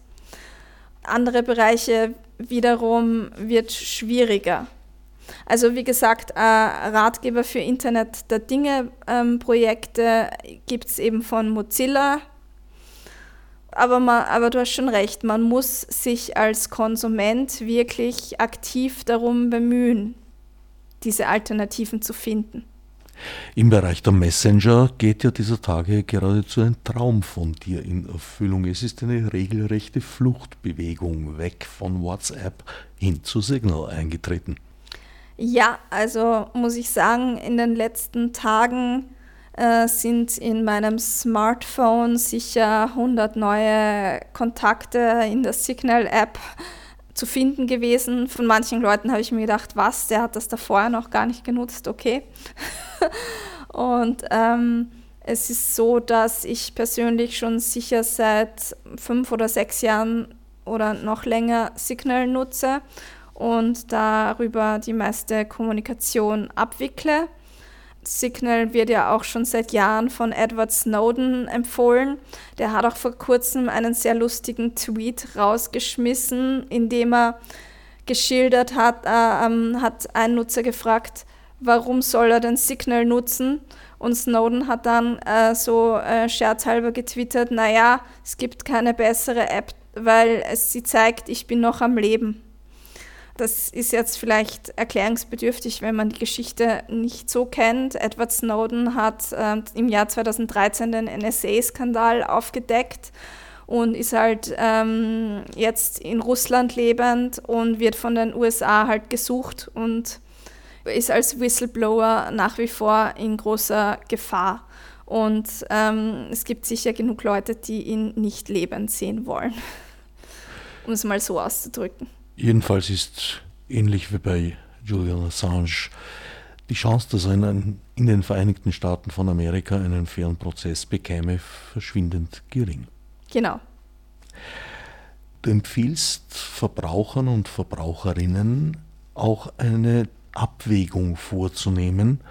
Andere Bereiche wiederum wird schwieriger. Also wie gesagt, äh, Ratgeber für Internet der Dinge ähm, Projekte gibt es eben von Mozilla, aber, man, aber du hast schon recht, man muss sich als Konsument wirklich aktiv darum bemühen, diese Alternativen zu finden. Im Bereich der Messenger geht ja dieser Tage geradezu ein Traum von dir in Erfüllung. Es ist eine regelrechte Fluchtbewegung weg von WhatsApp hin zu Signal eingetreten. Ja, also muss ich sagen, in den letzten Tagen äh, sind in meinem Smartphone sicher 100 neue Kontakte in der Signal-App zu finden gewesen. Von manchen Leuten habe ich mir gedacht, was, der hat das da vorher noch gar nicht genutzt, okay. (laughs) Und ähm, es ist so, dass ich persönlich schon sicher seit fünf oder sechs Jahren oder noch länger Signal nutze und darüber die meiste Kommunikation abwickle. Signal wird ja auch schon seit Jahren von Edward Snowden empfohlen. Der hat auch vor kurzem einen sehr lustigen Tweet rausgeschmissen, in dem er geschildert hat, äh, ähm, hat ein Nutzer gefragt, warum soll er denn Signal nutzen? Und Snowden hat dann äh, so äh, scherzhalber getwittert, naja, es gibt keine bessere App, weil es sie zeigt, ich bin noch am Leben. Das ist jetzt vielleicht erklärungsbedürftig, wenn man die Geschichte nicht so kennt. Edward Snowden hat äh, im Jahr 2013 den NSA-Skandal aufgedeckt und ist halt ähm, jetzt in Russland lebend und wird von den USA halt gesucht und ist als Whistleblower nach wie vor in großer Gefahr. Und ähm, es gibt sicher genug Leute, die ihn nicht lebend sehen wollen, (laughs) um es mal so auszudrücken. Jedenfalls ist ähnlich wie bei Julian Assange die Chance, dass er in, in den Vereinigten Staaten von Amerika einen fairen Prozess bekäme, verschwindend gering. Genau. Du empfiehlst Verbrauchern und Verbraucherinnen auch eine Abwägung vorzunehmen,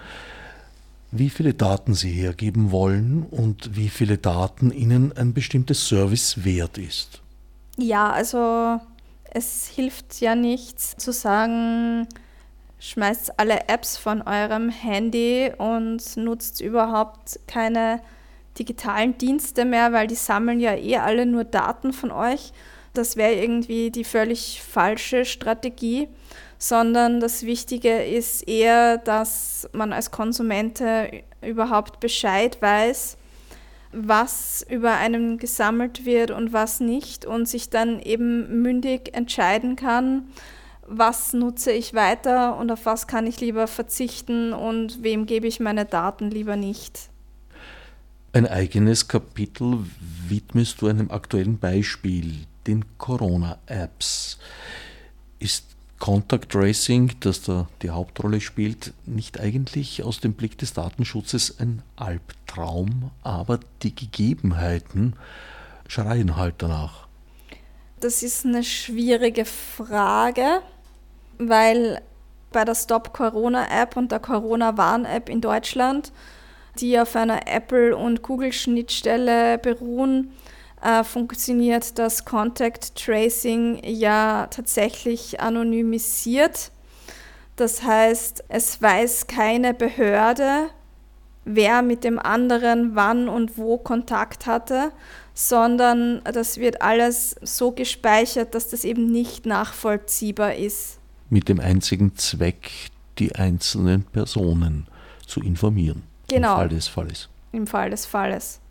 wie viele Daten sie hergeben wollen und wie viele Daten ihnen ein bestimmtes Service wert ist. Ja, also es hilft ja nichts zu sagen, schmeißt alle Apps von eurem Handy und nutzt überhaupt keine digitalen Dienste mehr, weil die sammeln ja eh alle nur Daten von euch. Das wäre irgendwie die völlig falsche Strategie, sondern das Wichtige ist eher, dass man als Konsumente überhaupt Bescheid weiß, was über einen gesammelt wird und was nicht und sich dann eben mündig entscheiden kann, was nutze ich weiter und auf was kann ich lieber verzichten und wem gebe ich meine Daten lieber nicht. Ein eigenes Kapitel widmest du einem aktuellen Beispiel, den Corona-Apps. Ist Contact Tracing, das da die Hauptrolle spielt, nicht eigentlich aus dem Blick des Datenschutzes ein Albtraum, aber die Gegebenheiten schreien halt danach. Das ist eine schwierige Frage, weil bei der Stop Corona App und der Corona Warn App in Deutschland die auf einer Apple- und Google-Schnittstelle beruhen, äh, funktioniert das Contact Tracing ja tatsächlich anonymisiert. Das heißt, es weiß keine Behörde, wer mit dem anderen wann und wo Kontakt hatte, sondern das wird alles so gespeichert, dass das eben nicht nachvollziehbar ist. Mit dem einzigen Zweck, die einzelnen Personen zu informieren. Genau. Im Fall des Falles. Im Fall des Falles.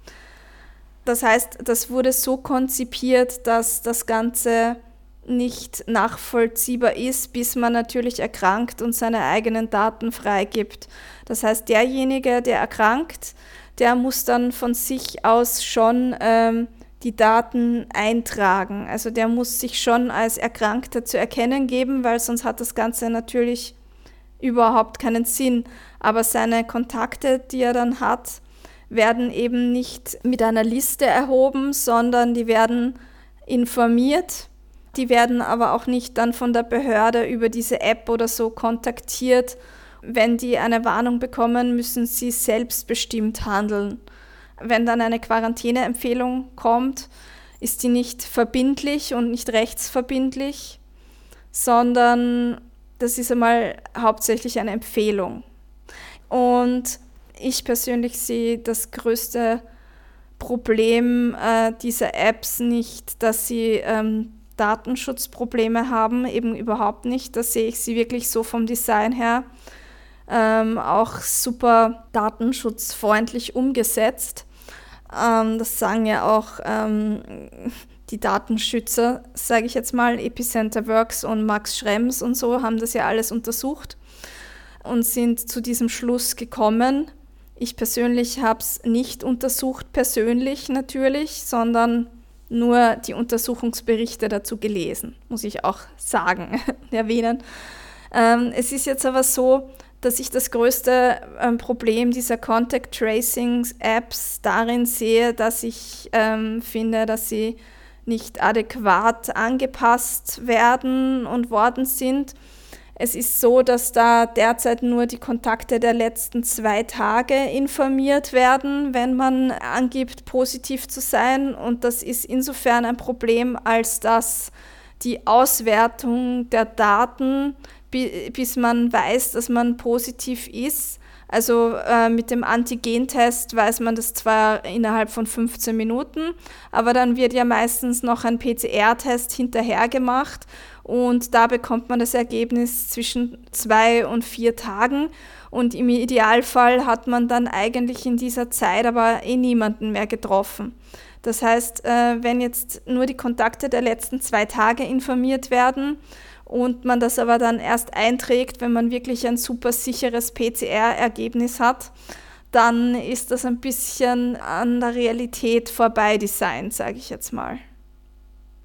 Das heißt, das wurde so konzipiert, dass das Ganze nicht nachvollziehbar ist, bis man natürlich erkrankt und seine eigenen Daten freigibt. Das heißt, derjenige, der erkrankt, der muss dann von sich aus schon ähm, die Daten eintragen. Also der muss sich schon als Erkrankter zu erkennen geben, weil sonst hat das Ganze natürlich überhaupt keinen Sinn. Aber seine Kontakte, die er dann hat, werden eben nicht mit einer Liste erhoben, sondern die werden informiert. Die werden aber auch nicht dann von der Behörde über diese App oder so kontaktiert. Wenn die eine Warnung bekommen, müssen sie selbstbestimmt handeln. Wenn dann eine Quarantäneempfehlung kommt, ist die nicht verbindlich und nicht rechtsverbindlich, sondern das ist einmal hauptsächlich eine Empfehlung. Und ich persönlich sehe das größte Problem äh, dieser Apps nicht, dass sie ähm, Datenschutzprobleme haben, eben überhaupt nicht. Da sehe ich sie wirklich so vom Design her ähm, auch super datenschutzfreundlich umgesetzt. Ähm, das sagen ja auch ähm, die Datenschützer, sage ich jetzt mal, Epicenter Works und Max Schrems und so haben das ja alles untersucht und sind zu diesem Schluss gekommen. Ich persönlich habe es nicht untersucht, persönlich natürlich, sondern nur die Untersuchungsberichte dazu gelesen, muss ich auch sagen, (laughs) erwähnen. Ähm, es ist jetzt aber so, dass ich das größte ähm, Problem dieser Contact Tracing Apps darin sehe, dass ich ähm, finde, dass sie nicht adäquat angepasst werden und worden sind. Es ist so, dass da derzeit nur die Kontakte der letzten zwei Tage informiert werden, wenn man angibt, positiv zu sein. Und das ist insofern ein Problem, als dass die Auswertung der Daten, bis man weiß, dass man positiv ist, Also äh, mit dem Antigentest weiß man das zwar innerhalb von 15 Minuten, aber dann wird ja meistens noch ein PCR-Test hinterher gemacht und da bekommt man das Ergebnis zwischen zwei und vier Tagen. Und im Idealfall hat man dann eigentlich in dieser Zeit aber eh niemanden mehr getroffen. Das heißt, äh, wenn jetzt nur die Kontakte der letzten zwei Tage informiert werden, und man das aber dann erst einträgt, wenn man wirklich ein super sicheres PCR-Ergebnis hat, dann ist das ein bisschen an der Realität vorbei designt, sage ich jetzt mal.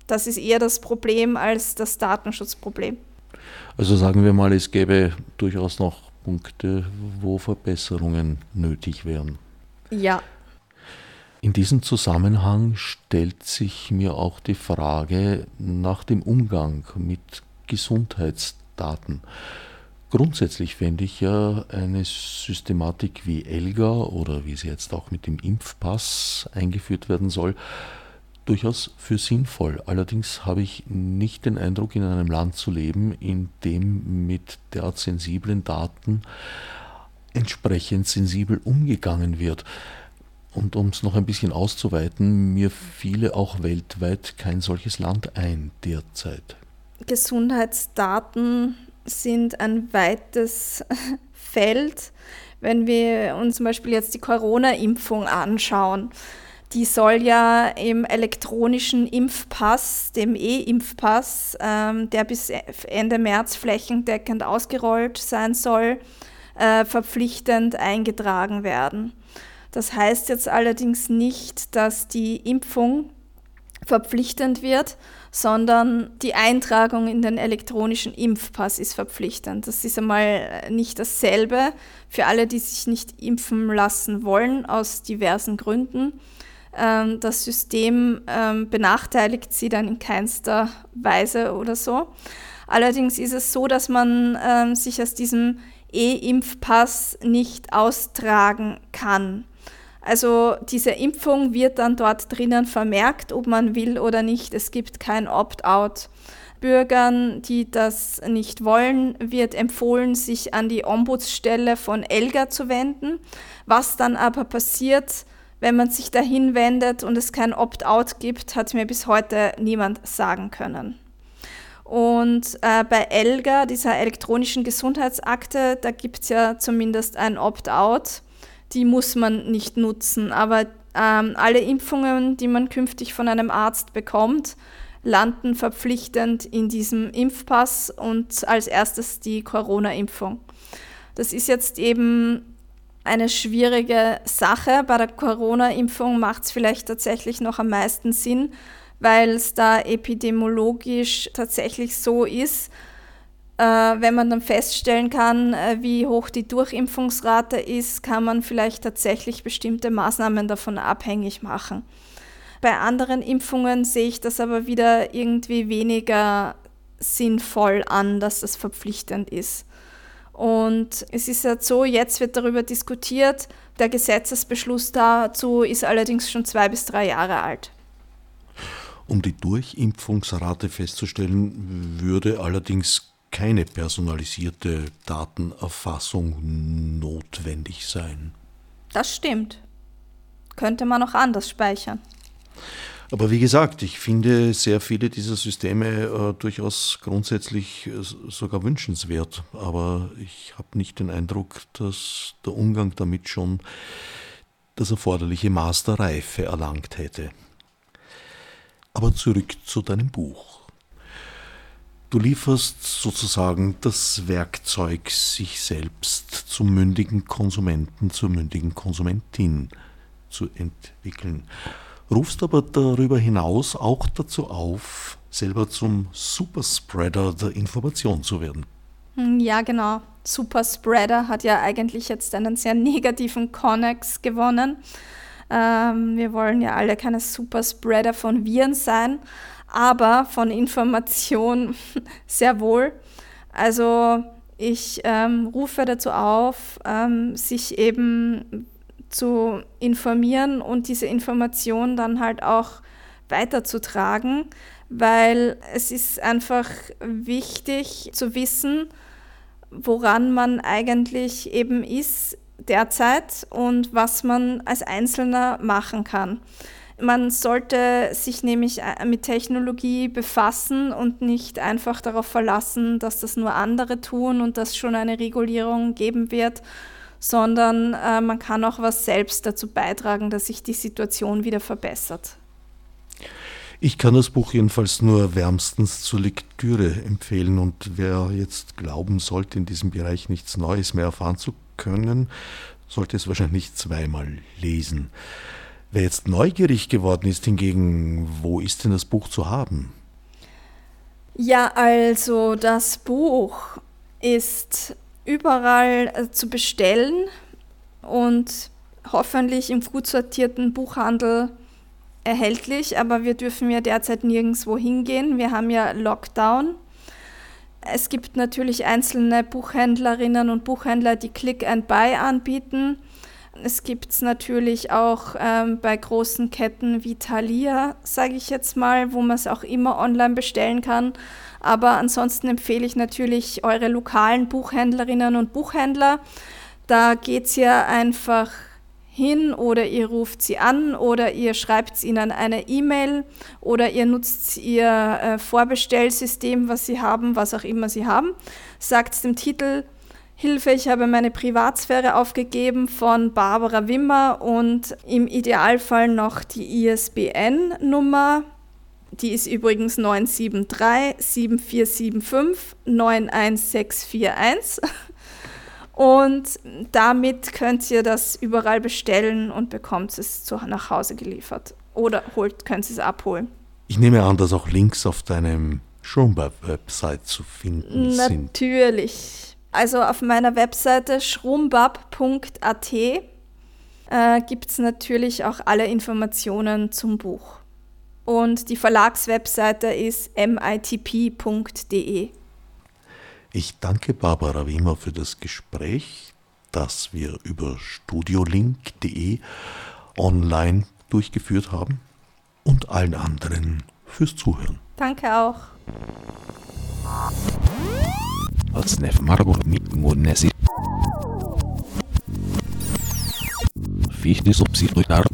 Das ist eher das Problem als das Datenschutzproblem. Also sagen wir mal, es gäbe durchaus noch Punkte, wo Verbesserungen nötig wären. Ja. In diesem Zusammenhang stellt sich mir auch die Frage nach dem Umgang mit Gesundheitsdaten. Grundsätzlich fände ich ja eine Systematik wie ELGA oder wie sie jetzt auch mit dem Impfpass eingeführt werden soll, durchaus für sinnvoll. Allerdings habe ich nicht den Eindruck, in einem Land zu leben, in dem mit derart sensiblen Daten entsprechend sensibel umgegangen wird. Und um es noch ein bisschen auszuweiten, mir fiele auch weltweit kein solches Land ein derzeit. Gesundheitsdaten sind ein weites (laughs) Feld. Wenn wir uns zum Beispiel jetzt die Corona-Impfung anschauen, die soll ja im elektronischen Impfpass, dem E-Impfpass, ähm, der bis Ende März flächendeckend ausgerollt sein soll, äh, verpflichtend eingetragen werden. Das heißt jetzt allerdings nicht, dass die Impfung verpflichtend wird, sondern die Eintragung in den elektronischen Impfpass ist verpflichtend. Das ist einmal nicht dasselbe für alle, die sich nicht impfen lassen wollen, aus diversen Gründen. Ähm, das System ähm, benachteiligt sie dann in keinster Weise oder so. Allerdings ist es so, dass man ähm, sich aus diesem E-Impfpass nicht austragen kann. Also diese Impfung wird dann dort drinnen vermerkt, ob man will oder nicht. Es gibt kein Opt-out. Bürgern, die das nicht wollen, wird empfohlen, sich an die Ombudsstelle von Elga zu wenden. Was dann aber passiert, wenn man sich dahin wendet und es kein Opt-out gibt, hat mir bis heute niemand sagen können. Und äh, bei ELGA, dieser elektronischen Gesundheitsakte, da gibt es ja zumindest ein Opt-out die muss man nicht nutzen. Aber ähm, alle Impfungen, die man künftig von einem Arzt bekommt, landen verpflichtend in diesem Impfpass und als erstes die Corona-Impfung. Das ist jetzt eben eine schwierige Sache. Bei der Corona-Impfung macht es vielleicht tatsächlich noch am meisten Sinn, weil es da epidemiologisch tatsächlich so ist, wenn man dann feststellen kann, äh, wie hoch die Durchimpfungsrate ist, kann man vielleicht tatsächlich bestimmte Maßnahmen davon abhängig machen. Bei anderen Impfungen sehe ich das aber wieder irgendwie weniger sinnvoll an, dass das verpflichtend ist. Und es ist ja so, jetzt wird darüber diskutiert, der Gesetzesbeschluss dazu ist allerdings schon zwei bis drei Jahre alt. Um die Durchimpfungsrate festzustellen, würde allerdings keine personalisierte Datenerfassung notwendig sein. Das stimmt. Könnte man auch anders speichern. Aber wie gesagt, ich finde sehr viele dieser Systeme äh, durchaus grundsätzlich äh, sogar wünschenswert. Aber ich habe nicht den Eindruck, dass der Umgang damit schon das erforderliche Maß der Reife erlangt hätte. Aber zurück zu deinem Buch. Du lieferst sozusagen das Werkzeug, sich selbst zum mündigen Konsumenten, zur mündigen Konsumentin zu entwickeln. Rufst aber darüber hinaus auch dazu auf, selber zum Superspreader der Information zu werden. Hm, ja, genau. Superspreader hat ja eigentlich jetzt einen sehr (laughs) negativen Connex gewonnen. Ähm, wir wollen ja alle keine Superspreader von Viren sein aber von Information (laughs) sehr wohl. Also ich ähm, rufe dazu auf, ähm, sich eben zu informieren und diese Information dann halt auch weiterzutragen, weil es ist einfach wichtig zu wissen, woran man eigentlich eben ist derzeit und was man als Einzelner machen kann. Man sollte sich nämlich äh, mit Technologie befassen und nicht einfach darauf verlassen, dass das nur andere tun und dass schon eine Regulierung geben wird, sondern äh, man kann auch was selbst dazu beitragen, dass sich die Situation wieder verbessert. Ich kann das Buch jedenfalls nur wärmstens zur Lektüre empfehlen und wer jetzt glauben sollte, in diesem Bereich nichts Neues mehr erfahren zu können, sollte es wahrscheinlich zweimal lesen. Wer jetzt neugierig geworden ist hingegen, wo ist denn das Buch zu haben? Ja, also das Buch ist überall äh, zu bestellen und hoffentlich im gut sortierten Buchhandel erhältlich, aber wir dürfen ja derzeit nirgendwo hingehen. Wir haben ja Lockdown. Es gibt natürlich einzelne Buchhändlerinnen und Buchhändler, die Click and Buy anbieten. Es gibt es natürlich auch ähm, bei großen Ketten wie Thalia, sage ich jetzt mal, wo man es auch immer online bestellen kann. Aber ansonsten empfehle ich natürlich eure lokalen Buchhändlerinnen und Buchhändler. Da geht es ja einfach hin oder ihr ruft sie an oder ihr schreibt ihnen eine E-Mail oder ihr nutzt ihr äh, Vorbestellsystem, was sie haben, was auch immer sie haben. Sagt dem Titel Hilfe, ich habe meine Privatsphäre aufgegeben von Barbara Wimmer und im Idealfall noch die ISBN-Nummer. Die ist übrigens 973 7475 91641. Und damit könnt ihr das überall bestellen und bekommt es zu, nach Hause geliefert. Oder holt, könnt es abholen. Ich nehme an, dass auch Links auf deinem Schrumbab-Website zu finden Natürlich. sind. Natürlich. Also auf meiner Webseite schrumbab.at äh, gibt es natürlich auch alle Informationen zum Buch. Und die Verlagswebseite ist mitp.de. Ich danke Barbara Wiemer für das Gespräch, das wir über studiolink.de online durchgeführt haben und allen anderen fürs Zuhören. Danke auch. Fichte subsidiar